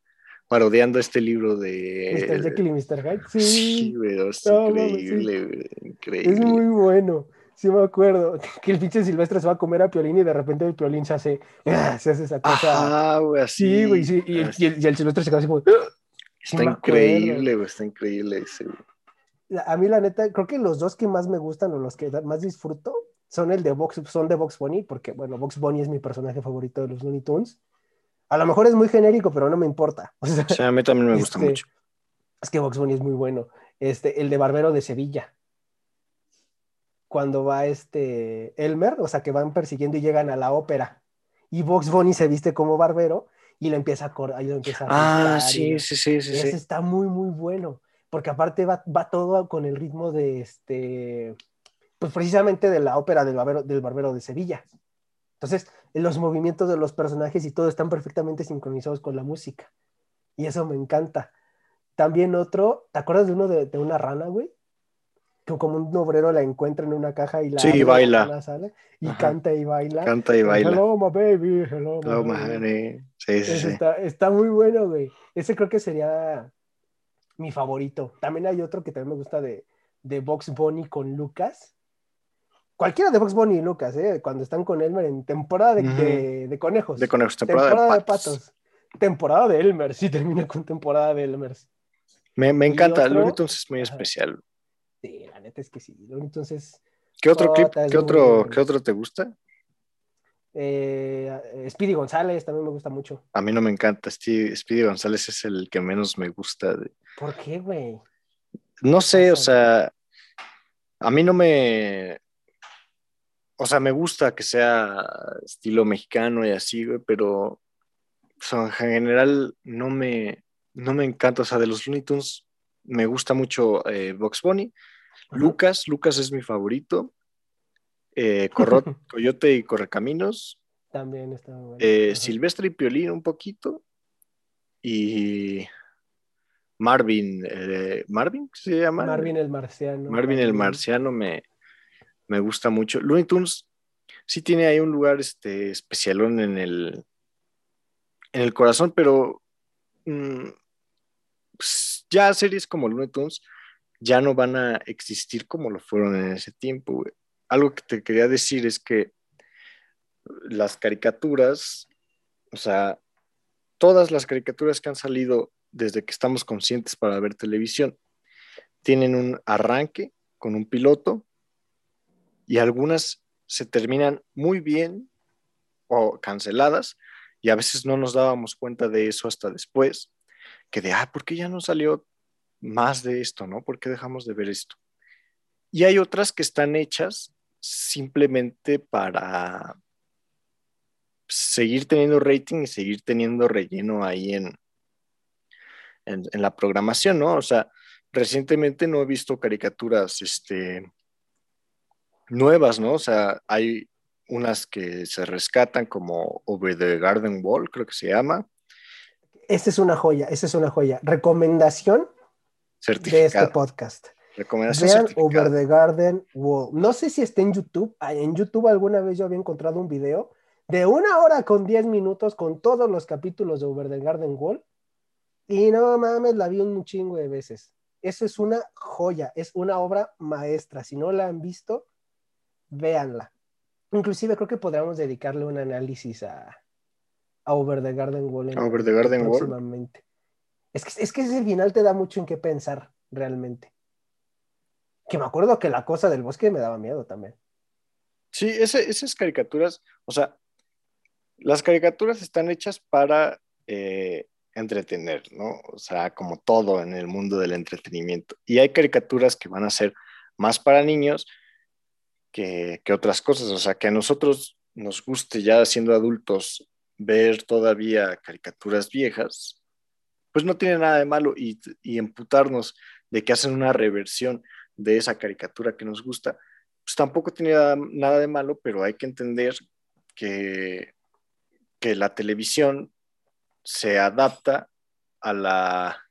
parodiando este libro Mr. de... Jekyll y Mr. Hyde. Sí, Sí, güey, es No, increíble, güey, increíble. es muy bueno. Sí me acuerdo. Que el pinche Silvestre se va a comer a Piolín y de repente el Piolín se hace, ¡ah! se hace esa cosa. Ajá, güey, así. sí, güey, sí. Y, así. y el, y el Silvestre se queda así como, ¡ah! sí Está increíble, güey, está increíble ese, güey. A mí, la neta, creo que los dos que más me gustan o los que más disfruto son el de Box, son de Box Bunny, porque, bueno, Box Bunny es mi personaje favorito de los Looney Tunes. A lo mejor es muy genérico, pero no me importa. O sea, a mí también me gusta Este, mucho. es que Box Bunny es muy bueno. Este, el de Barbero de Sevilla. Cuando va este Elmer, o sea, que van persiguiendo y llegan a la ópera. Y Box Bunny se viste como barbero y lo empieza a empieza Ah, cortar y sí, sí, sí, sí, ese sí. está muy, muy bueno. Porque aparte va, va todo con el ritmo de este. Pues precisamente de la ópera del barbero, del barbero de Sevilla. Entonces, los movimientos de los personajes y todo están perfectamente sincronizados con la música. Y eso me encanta. También otro, ¿te acuerdas de uno de, de una rana, güey? que como un obrero la encuentra en una caja y la Sí, abre baila. la sala, y Ajá. canta y baila. Canta y baila. Hello, my baby, hello, my Hello, honey. Sí, sí, Ese sí. Está, está muy bueno, güey. Ese creo que sería mi favorito. También hay otro que también me gusta de, de Box Bunny con Lucas. Cualquiera de Box Bunny y Lucas, ¿eh? Cuando están con Elmer en temporada de, de- de conejos. De conejos, temporada, de patos. Temporada de Elmer, sí, termina con temporada de Elmer. Me, me encanta. otro- Looney Tunes es muy Ajá. especial. Sí, la neta es que sí. Entonces, ¿Qué otro clip? Es ¿Qué otro. ¿Qué otro te gusta? eh, Speedy González también me gusta mucho. A mí no me encanta. Steve- Speedy González es el que menos me gusta. de- ¿Por qué, güey? No sé, o sea, a mí no me. O sea, me gusta que sea estilo mexicano y así, güey, pero o sea, en general no me, no me encanta. O sea, de los Looney Tunes me gusta mucho eh, Bugs Bunny. Ajá. Lucas, Lucas es mi favorito. Eh, Coyote y Correcaminos. También está muy bueno. Eh. Silvestre y Piolín un poquito. Y Marvin, eh, ¿Marvin se llama? Marvin el Marciano. Marvin el Marciano me, me gusta mucho. Looney Tunes sí tiene ahí un lugar este, especialón en el, en el corazón, pero mm, pues, ya series como Looney Tunes ya no van a existir como lo fueron en ese tiempo. Algo que te quería decir es que las caricaturas, o sea, todas las caricaturas que han salido desde que estamos conscientes para ver televisión, tienen un arranque con un piloto y algunas se terminan muy bien o canceladas y a veces no nos dábamos cuenta de eso hasta después, que de, ah, ¿por qué ya no salió más de esto, no? ¿Por qué dejamos de ver esto? Y hay otras que están hechas simplemente para seguir teniendo rating y seguir teniendo relleno ahí en, en, en la programación, ¿no? O sea, recientemente no he visto caricaturas este, nuevas, ¿no? O sea, hay unas que se rescatan como Over the Garden Wall, creo que se llama, Esa es una joya, esa es una joya. Recomendación de este podcast. Recomendación Vean. Over the Garden Wall. No sé si está en YouTube. Ah, En YouTube alguna vez yo había encontrado un video de una hora con 10 minutos con todos los capítulos de Over the Garden Wall. Y no mames, la vi un chingo de veces. Eso es una joya, es una obra maestra. Si no la han visto, véanla. Inclusive creo que podríamos dedicarle un análisis a, a Over the Garden Wall. en- Over the Garden Wall. Es que, es que ese final te da mucho en qué pensar, realmente. Que me acuerdo que la cosa del bosque me daba miedo también. Sí, ese- esas caricaturas, o sea, las caricaturas están hechas para eh, entretener, ¿no? O sea, como todo en el mundo del entretenimiento. Y hay caricaturas que van a ser más para niños que, otras cosas. O sea, que a nosotros nos guste ya siendo adultos ver todavía caricaturas viejas, pues no tiene nada de malo y, y emputarnos de que hacen una reversión de esa caricatura que nos gusta, pues tampoco tiene nada, de malo, pero hay que entender que, que la televisión se adapta a la,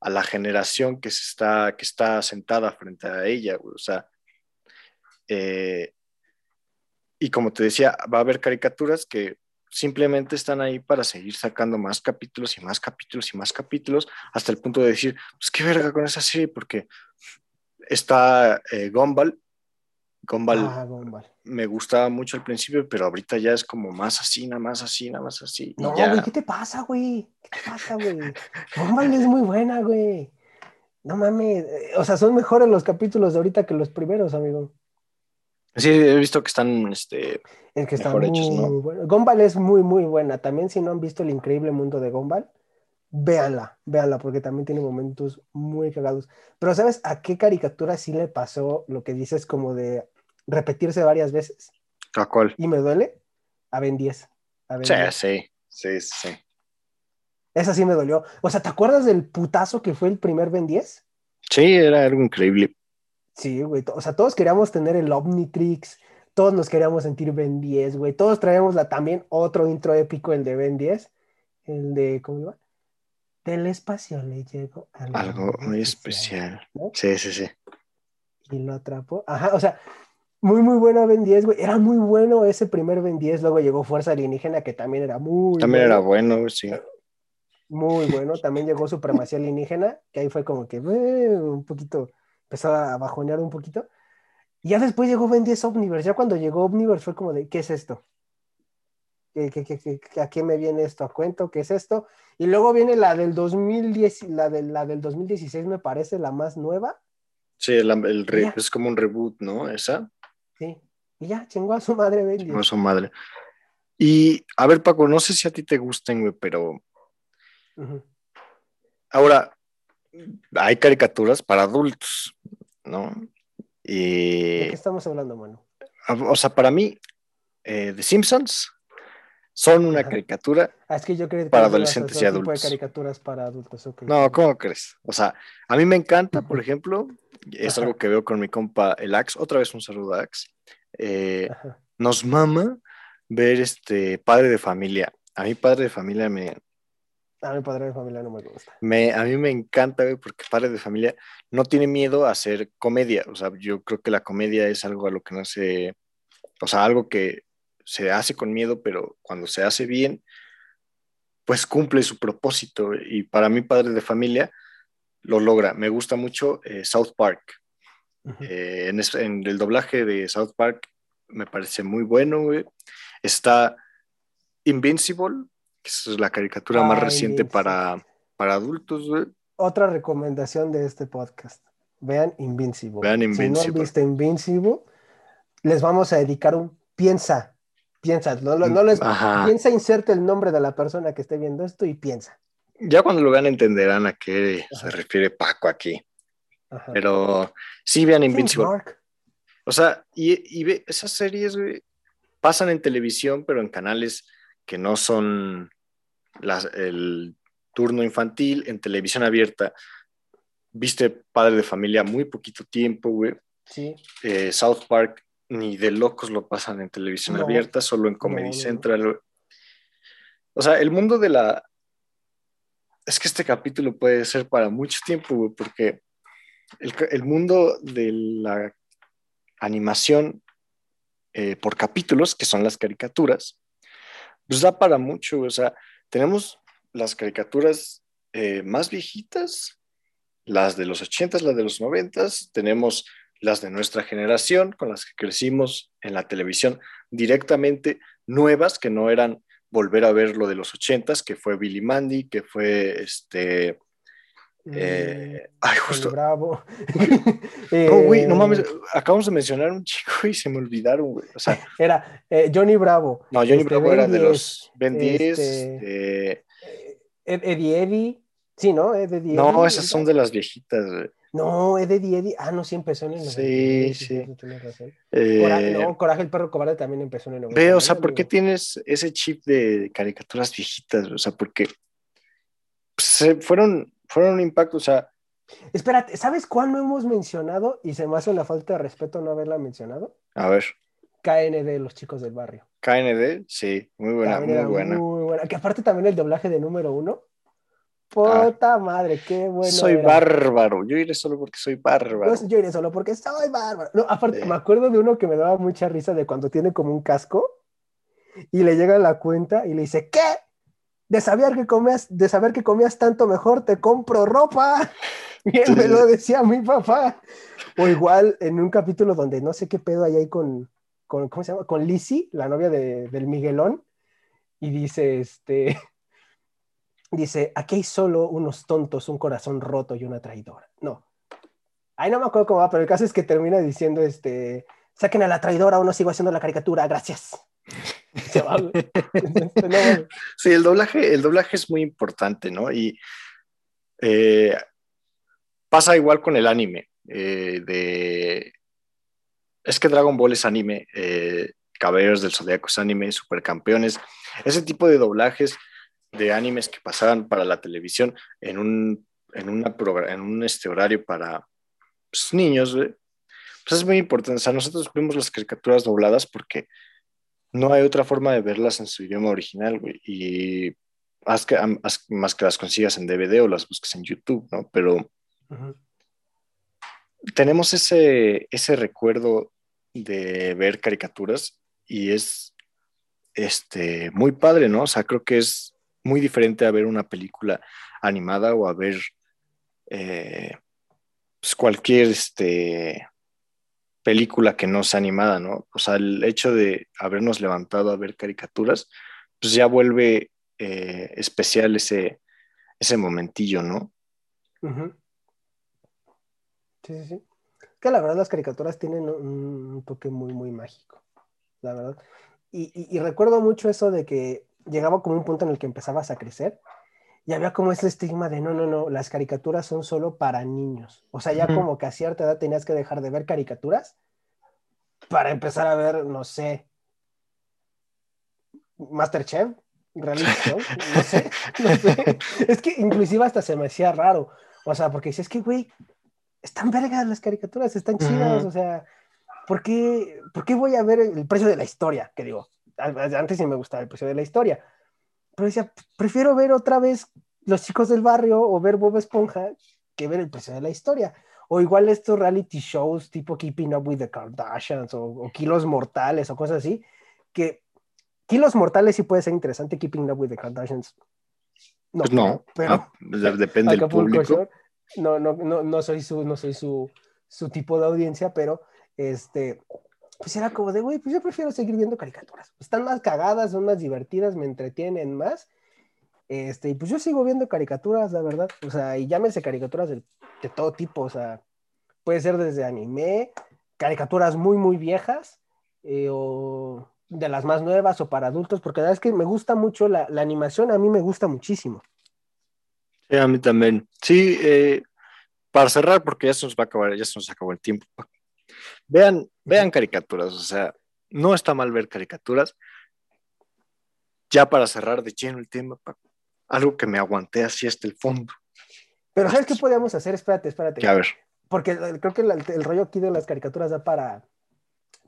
a la generación que, está, que está sentada frente a ella. O sea, eh, y como te decía, va a haber caricaturas que simplemente están ahí para seguir sacando más capítulos y más capítulos y más capítulos, hasta el punto de decir, pues qué verga con esa serie, porque está eh, Gumball. Gumball Ah, Gumball. me gustaba mucho al principio, pero ahorita ya es como más así, nada más así, nada más así. No, ya. güey, ¿qué te pasa, güey? ¿Qué te pasa, güey? Gumball es muy buena, güey. No mames. eh, O sea, son mejores los capítulos de ahorita que los primeros, amigo. Sí, he visto que están, este, Es que está Mejor muy, hechos, ¿no? muy buena. Gumball es muy, muy buena. También si no han visto el increíble mundo de Gumball, véanla, véanla, porque también tiene momentos muy cagados. Pero ¿sabes a qué caricatura sí le pasó lo que dices como de repetirse varias veces? ¿a cuál? Y me duele a Ben 10. A Ben Sí, 10. sí, sí, sí. Esa sí me dolió. O sea, ¿te acuerdas del putazo que fue el primer Ben 10? Sí, era algo increíble. Sí, güey. O sea, todos queríamos tener el Omnitrix, todos nos queríamos sentir Ben 10, güey. Todos traíamos la, también otro intro épico, el de Ben 10, el de, ¿cómo iba? Del espacio le llegó algo, Algo muy especial. ¿no? Sí, sí, sí. Y lo atrapó. Ajá, o sea, muy, muy bueno Ben 10, güey. Era muy bueno ese primer Ben 10. Luego llegó Fuerza Alienígena, que también era muy También bueno. era bueno, sí. Muy bueno. También llegó Supremacía Alienígena, que ahí fue como que eh, un poquito, empezó a bajonear un poquito. Y ya después llegó Ben 10 Omniverse. Ya cuando llegó Omniverse fue como de, ¿qué es esto? ¿Qué, qué, qué, qué- ¿A qué me viene esto a cuento? ¿Qué es esto? Y luego viene la del 2010, la, de, la del 2016, me parece la más nueva. Sí, el, el re- es como un reboot, ¿no? Esa. Sí. Y ya, chingó a su madre Ben 10. No, su madre. Y, a ver, Paco, no sé si a ti te gusten, güey, pero ahora hay caricaturas para adultos, ¿no? ¿De Y, qué estamos hablando, mano? o sea, para mí, eh, The Simpsons son una Ajá. caricatura. Ah, es que yo creo que Para adolescentes y tipo de adultos. caricaturas para adultos. ok. No, ¿cómo crees? O sea, a mí me encanta, por ejemplo, es Ajá. algo que veo con mi compa el Ax, otra vez un saludo a Ax. eh, nos mama ver este padre de familia. A mí padre de familia me, A mi padre de familia no me gusta. me a mí me encanta, güey, porque padre de familia no tiene miedo a hacer comedia. O sea, yo creo que la comedia es algo a lo que no se, o sea, algo que se hace con miedo, pero cuando se hace bien, pues cumple su propósito. Y para mí padre de familia lo logra. Me gusta mucho eh, South Park. Ujú. Eh, en, es- en el doblaje de South Park me parece muy bueno, güey. Está Invincible, que es la caricatura más reciente Invincible. para, para adultos, güey. Otra recomendación de este podcast. Vean Invincible. Vean Si no han Invincible. visto Invincible, les vamos a dedicar un piensa. Piensa, no, no- no les Ajá. piensa, inserte el nombre de la persona que esté viendo esto y piensa. Ya cuando lo vean entenderán a qué Ajá. se refiere Paco aquí. Ajá. Pero sí vean Invincible. O sea, y, y ve, esas series, güey, pasan en televisión, pero en canales que no son las, el turno infantil, en televisión abierta. Viste Padre de Familia muy poquito tiempo, güey. Sí. Eh, South Park ni de locos lo pasan en televisión No. abierta, solo en Comedy No. Central. güey. O sea, el mundo de la... Es que este capítulo puede ser para mucho tiempo, güey, porque el, el mundo de la animación eh, por capítulos, que son las caricaturas, pues da para mucho. O sea, tenemos las caricaturas eh, más viejitas, las de los 80s, las de los 90s, tenemos las de nuestra generación, con las que crecimos en la televisión directamente, nuevas, que no eran volver a ver lo de los 80s, que fue Billy Mandy, que fue este... eh, ay, justo, Bravo. no, güey, no Eh, mames, acabamos de mencionar un chico y se me olvidaron, güey. O sea, Era eh, Johnny Bravo. no, Johnny Este, Bravo Ben era de 10, los Ben 10. este, eh, Ed- Eddie Eddie. Sí, ¿no? Ed- Eddie no, Eddie, esas son de las viejitas, güey. No, Ed Eddie Eddie. Ah, no, sí empezó en el Sí, 99, sí. cierto, tienes razón. Coraje, no, Coraje el perro cobarde también empezó en el 99. Ve, o sea, ¿por qué tienes ese chip de caricaturas viejitas? O sea, porque se- fueron, fueron un impacto, o sea, Espérate, ¿sabes cuál no hemos mencionado? Y se me hace una falta de respeto no haberla mencionado. a ver, KND, los chicos del barrio. KND, sí, muy buena, También muy buena. muy buena. Que aparte también el doblaje de número uno. Puta madre, qué bueno. Ah. soy era. bárbaro, yo iré solo porque soy bárbaro. No, yo iré solo porque soy bárbaro. No, aparte, Sí. me acuerdo de uno que me daba mucha risa de cuando tiene como un casco y le llega la cuenta y le dice, ¿qué? De saber que comías, de saber que comías tanto mejor, te compro ropa. Y él me lo decía mi papá. O igual en un capítulo donde no sé qué pedo hay ahí con, con ¿cómo se llama? Con Lizzie, la novia de- del Miguelón. Y dice, este, dice, aquí hay solo unos tontos, un corazón roto y una traidora. No. Ay, no me acuerdo cómo va, pero el caso es que termina diciendo, este, saquen a la traidora o no sigo haciendo la caricatura, gracias. Se va. Este. Sí, el doblaje, el doblaje es muy importante, ¿no? Y eh, pasa igual con el anime. eh, de... Es que Dragon Ball es anime, eh, Caballeros del Zodiaco es anime, Supercampeones, ese tipo de doblajes de animes que pasaban para la televisión en un, en una en un este, horario para pues, niños, pues es muy importante. O sea, nosotros vemos las caricaturas dobladas porque no hay otra forma de verlas en su idioma original, güey. Y haz que, haz más que las consigas en DVD o las busques en YouTube, ¿no? Pero tenemos ese, ese recuerdo de ver caricaturas y es este, muy padre, ¿no? O sea, creo que es muy diferente a ver una película animada o a ver eh, pues, cualquier este, película que no sea animada, ¿no? O sea, el hecho de habernos levantado a ver caricaturas, pues ya vuelve eh, especial ese, ese momentillo, ¿no? Sí, sí, sí. Que la verdad las caricaturas tienen un toque muy, muy mágico, la verdad. Y, recuerdo mucho eso de que llegaba como un punto en el que empezabas a crecer y había como ese estigma de no, no, no, las caricaturas son solo para niños. O sea, ya como que a cierta edad tenías que dejar de ver caricaturas para empezar a ver, no sé, Masterchef, reality no sé, no sé. Es que inclusive hasta se me hacía raro. O sea, porque si es que, güey, están vergas las caricaturas, están chidas, o sea, ¿por qué, ¿por qué voy a ver el precio de la historia? Que digo, antes sí me gustaba el precio de la historia, pero decía, prefiero ver otra vez Los chicos del barrio o ver Bob Esponja que ver el precio de la historia. O igual estos reality shows tipo Keeping Up with the Kardashians o, Kilos Mortales o cosas así, que Kilos Mortales sí puede ser interesante, Keeping Up with the Kardashians. No, pues no, pero ah, depende del público. No, no, no, no soy su, no soy su, su tipo de audiencia, pero este, pues era como de, güey, pues yo prefiero seguir viendo caricaturas. Están más cagadas, son más divertidas, me entretienen más. Este, y pues yo sigo viendo caricaturas, la verdad. O sea, y llámense caricaturas de, todo tipo. O sea, puede ser desde anime, caricaturas muy, muy viejas, eh, o de las más nuevas, o para adultos, porque la verdad es que me gusta mucho la, la animación, a mí me gusta muchísimo. Sí, a mí también. Sí, eh, para cerrar, porque ya se nos va a acabar, ya se nos acabó el tiempo. Vean, vean caricaturas, o sea, no está mal ver caricaturas. Ya para cerrar de lleno el tema, algo que me aguanté así hasta el fondo. Pero ¿sabes qué podríamos hacer? Espérate, espérate. A ver. Porque creo que el, rollo aquí de las caricaturas da para,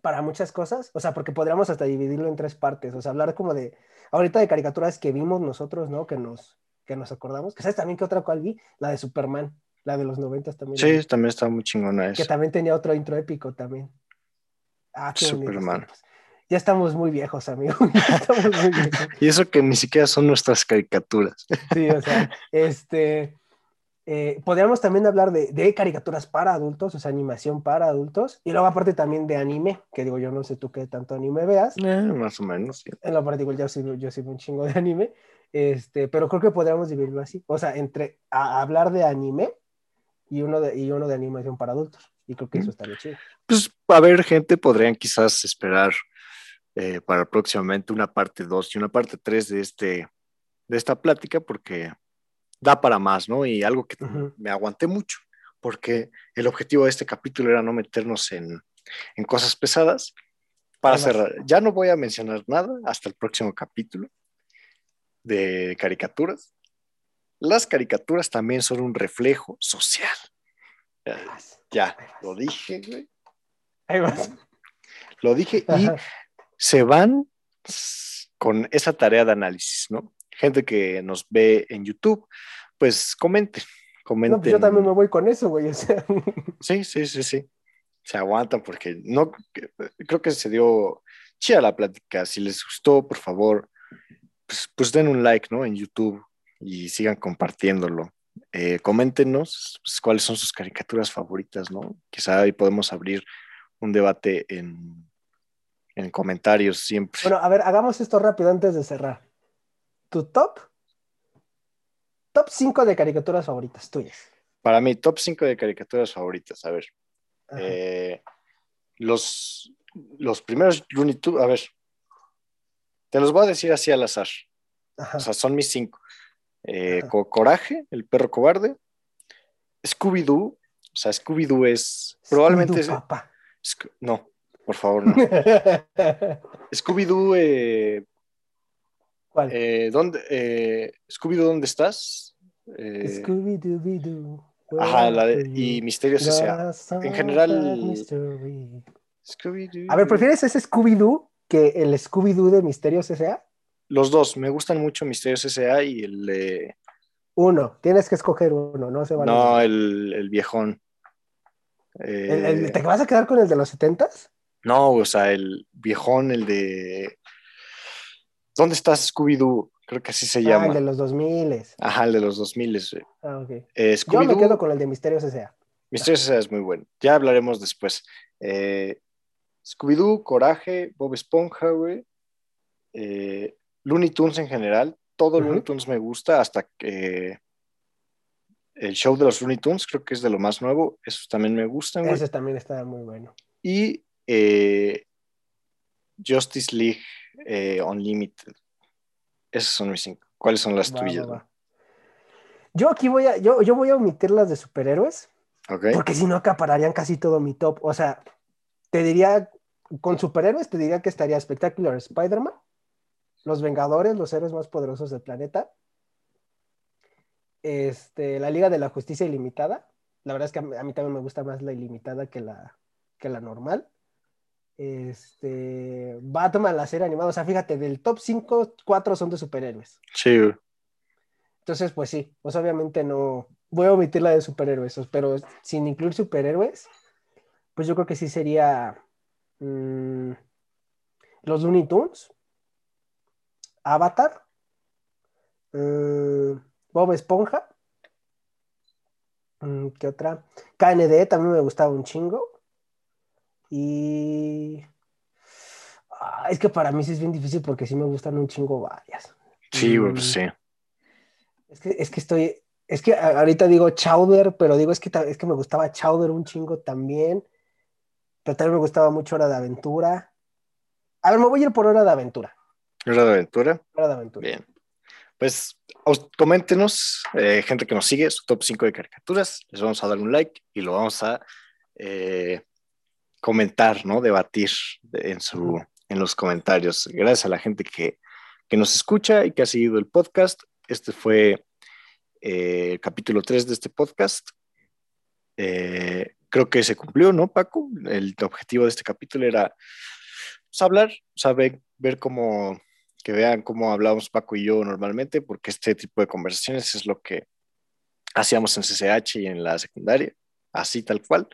para muchas cosas. O sea, porque podríamos hasta dividirlo en tres partes. O sea, hablar como de, ahorita de caricaturas que vimos nosotros, ¿no? Que nos, que nos acordamos. Que sabes también que otra cual vi, la de Superman. La de los noventas también. Sí, también estaba muy chingona eso. Que también tenía otro intro épico también. Ah, qué Superman. Ya estamos muy viejos, amigo. y eso que ni siquiera son nuestras caricaturas. sí, o sea, este. Eh, podríamos también hablar de, caricaturas para adultos, o sea, animación para adultos, y luego aparte también de anime, que digo, yo no sé tú qué tanto anime veas. Eh, más o menos, sí. En lo particular, yo soy, yo soy un chingo de anime, este, pero creo que podríamos dividirlo así, o sea, entre hablar de anime y uno de, y uno de animación para adultos. Y creo que eso estaría chido. Pues, a ver, gente, podrían quizás esperar eh, para próximamente una parte 2 y una parte 3 de, este, de esta plática, porque da para más, ¿no? Y algo que me aguanté mucho, porque el objetivo de este capítulo era no meternos en, en cosas pesadas. Para cerrar, ya no voy a mencionar nada hasta el próximo capítulo de caricaturas las caricaturas también son un reflejo social. Ya, lo dije, güey. Ahí vas. Lo dije y se van con esa tarea de análisis, ¿no? Gente que nos ve en YouTube, pues comenten, comenten. No, pues yo también me voy con eso, güey. Sí, sí, sí, sí. Se aguantan porque no, creo que se dio chida la plática. Si les gustó, por favor, pues, pues den un like, ¿no? En YouTube y sigan compartiéndolo. Eh, coméntenos pues, cuáles son sus caricaturas favoritas, ¿no? Quizá ahí podemos abrir un debate en, en comentarios siempre. Bueno, a ver, hagamos esto rápido antes de cerrar. ¿Tu top? Top 5 de caricaturas favoritas tuyas. Para mí, top 5 de caricaturas favoritas. A ver. Eh, los, los primeros Looney Tunes, a ver. Te los voy a decir así al azar. O sea, son mis cinco. Eh, Coraje, el perro cobarde, Scooby-Doo, o sea, Scooby-Doo es probablemente... no, por favor, no. Scooby-Doo, eh, ¿Cuál? Eh, ¿dónde, Scooby-Doo, ¿dónde estás? Scooby-Doo. Ajá, la de, y Misterios S.A. En general. A ver, ¿prefieres ese Scooby-Doo que el Scooby-Doo de Misterios S.A.? Los dos, me gustan mucho Misterios S.A. y el de... Uno, tienes que escoger uno, no se No, el, el viejón. ¿El- el- Eh, ¿Te vas a quedar con el de los 70s? no, o sea, el viejón, el de... ¿Dónde estás, Scooby-Doo? Creo que así se Ah, llama. el de los 2000 Ajá, el de los 2000. güey. Ah, ok. Eh, Yo me quedo con el de Misterios S.A. Misterios S.A. es muy bueno. Ya hablaremos después. Eh, Scooby-Doo, Coraje, Bob Esponja, güey. Eh, Looney Tunes en general. Todo. Looney Tunes me gusta hasta que... El show de los Looney Tunes creo que es de lo más nuevo. Esos también me gustan, güey. Ese también está muy bueno. Y eh, Justice League eh, Unlimited. Esas son mis cinco. ¿Cuáles son las Va, tuyas? va, va. Yo aquí voy a, yo, yo voy a omitir las de superhéroes, porque si no acapararían casi todo mi top. O sea, te diría, con superhéroes te diría que estaría Spectacular Spider-Man, Los Vengadores, los héroes más poderosos del planeta, este, la Liga de la Justicia Ilimitada. La verdad es que a mí, también me gusta más la ilimitada que la, que la normal. Este, Batman, la serie animada. O sea, fíjate, del top 5, 4 son de superhéroes. Sí. Entonces, pues sí, pues obviamente no. Voy a omitir la de superhéroes, pero sin incluir superhéroes, pues yo creo que sí sería mm, los Looney Tunes, Avatar, mm, Bob Esponja, mm, ¿qué otra? KND también me gustaba un chingo. Y. Ah, es que para mí sí es bien difícil porque sí me gustan un chingo varias. Sí, güey, Mm. pues sí. Es que, es que estoy, es que ahorita digo Chowder, pero digo es que, es que me gustaba Chowder un chingo también, pero también me gustaba mucho Hora de Aventura. A ver, me voy a ir por Hora de Aventura. Hora de aventura. Hora de Aventura. Bien. Pues os- coméntenos, eh, gente que nos sigue, su top 5 de caricaturas. Les vamos a dar un like y lo vamos a eh, comentar, ¿no? Debatir de- en, su, en los comentarios. Gracias a la gente que, que nos escucha y que ha seguido el podcast. Este fue eh, el capítulo 3 de este podcast. Eh, creo que se cumplió, ¿no, Paco? El objetivo de este capítulo era pues, hablar, saber, ver cómo, que vean cómo hablamos Paco y yo normalmente, porque este tipo de conversaciones es lo que hacíamos en CCH y en la secundaria, así tal cual,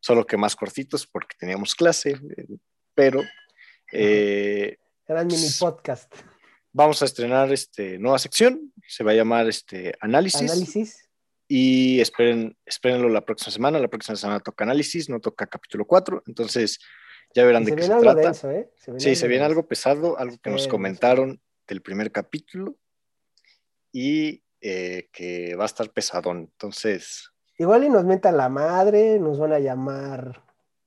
solo que más cortitos porque teníamos clase, pero eh, Eran mini Pues, podcast. vamos a estrenar este nueva sección, se va a llamar este análisis, Análisis. y esperen, espérenlo la próxima semana, la próxima semana toca análisis, no toca capítulo 4, entonces ya verán Y de se qué viene se algo trata. denso, ¿eh? Se Sí, se viene denso. algo pesado, algo que nos comentaron del primer capítulo y eh, que va a estar pesadón. Entonces, Igual y nos mentan la madre, nos van a llamar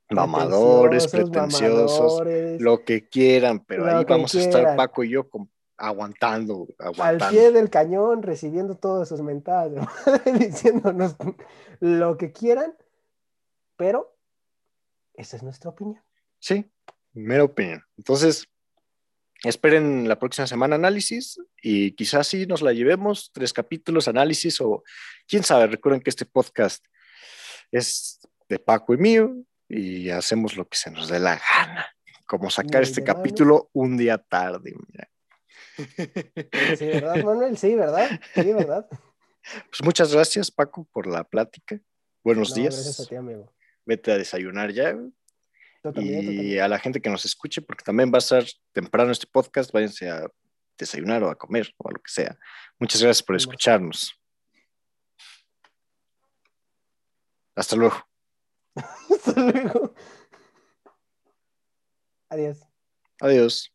mamadores, pretenciosos, mamadores, lo que quieran, pero ahí vamos a estar. Paco y yo con- aguantando, al aguantando. pie del cañón recibiendo todos sus mentadas, diciéndonos lo que quieran, pero esa es nuestra opinión. Sí, mera opinión. Entonces, esperen la próxima semana análisis y quizás sí nos la llevemos, tres capítulos, análisis o quién sabe, recuerden que este podcast es de Paco y mío y hacemos lo que se nos dé la gana, como sacar este capítulo un día tarde. mira. Sí, ¿verdad, Manuel? Sí, ¿verdad? Sí, ¿verdad? Pues muchas gracias, Paco, por la plática. Buenos No, días. Gracias a ti, amigo. Vete a desayunar ya. Y a la gente que nos escuche, porque también va a estar temprano este podcast, váyanse a desayunar o a comer o a lo que sea. Muchas gracias por escucharnos. Hasta luego. Hasta luego. Adiós. Adiós.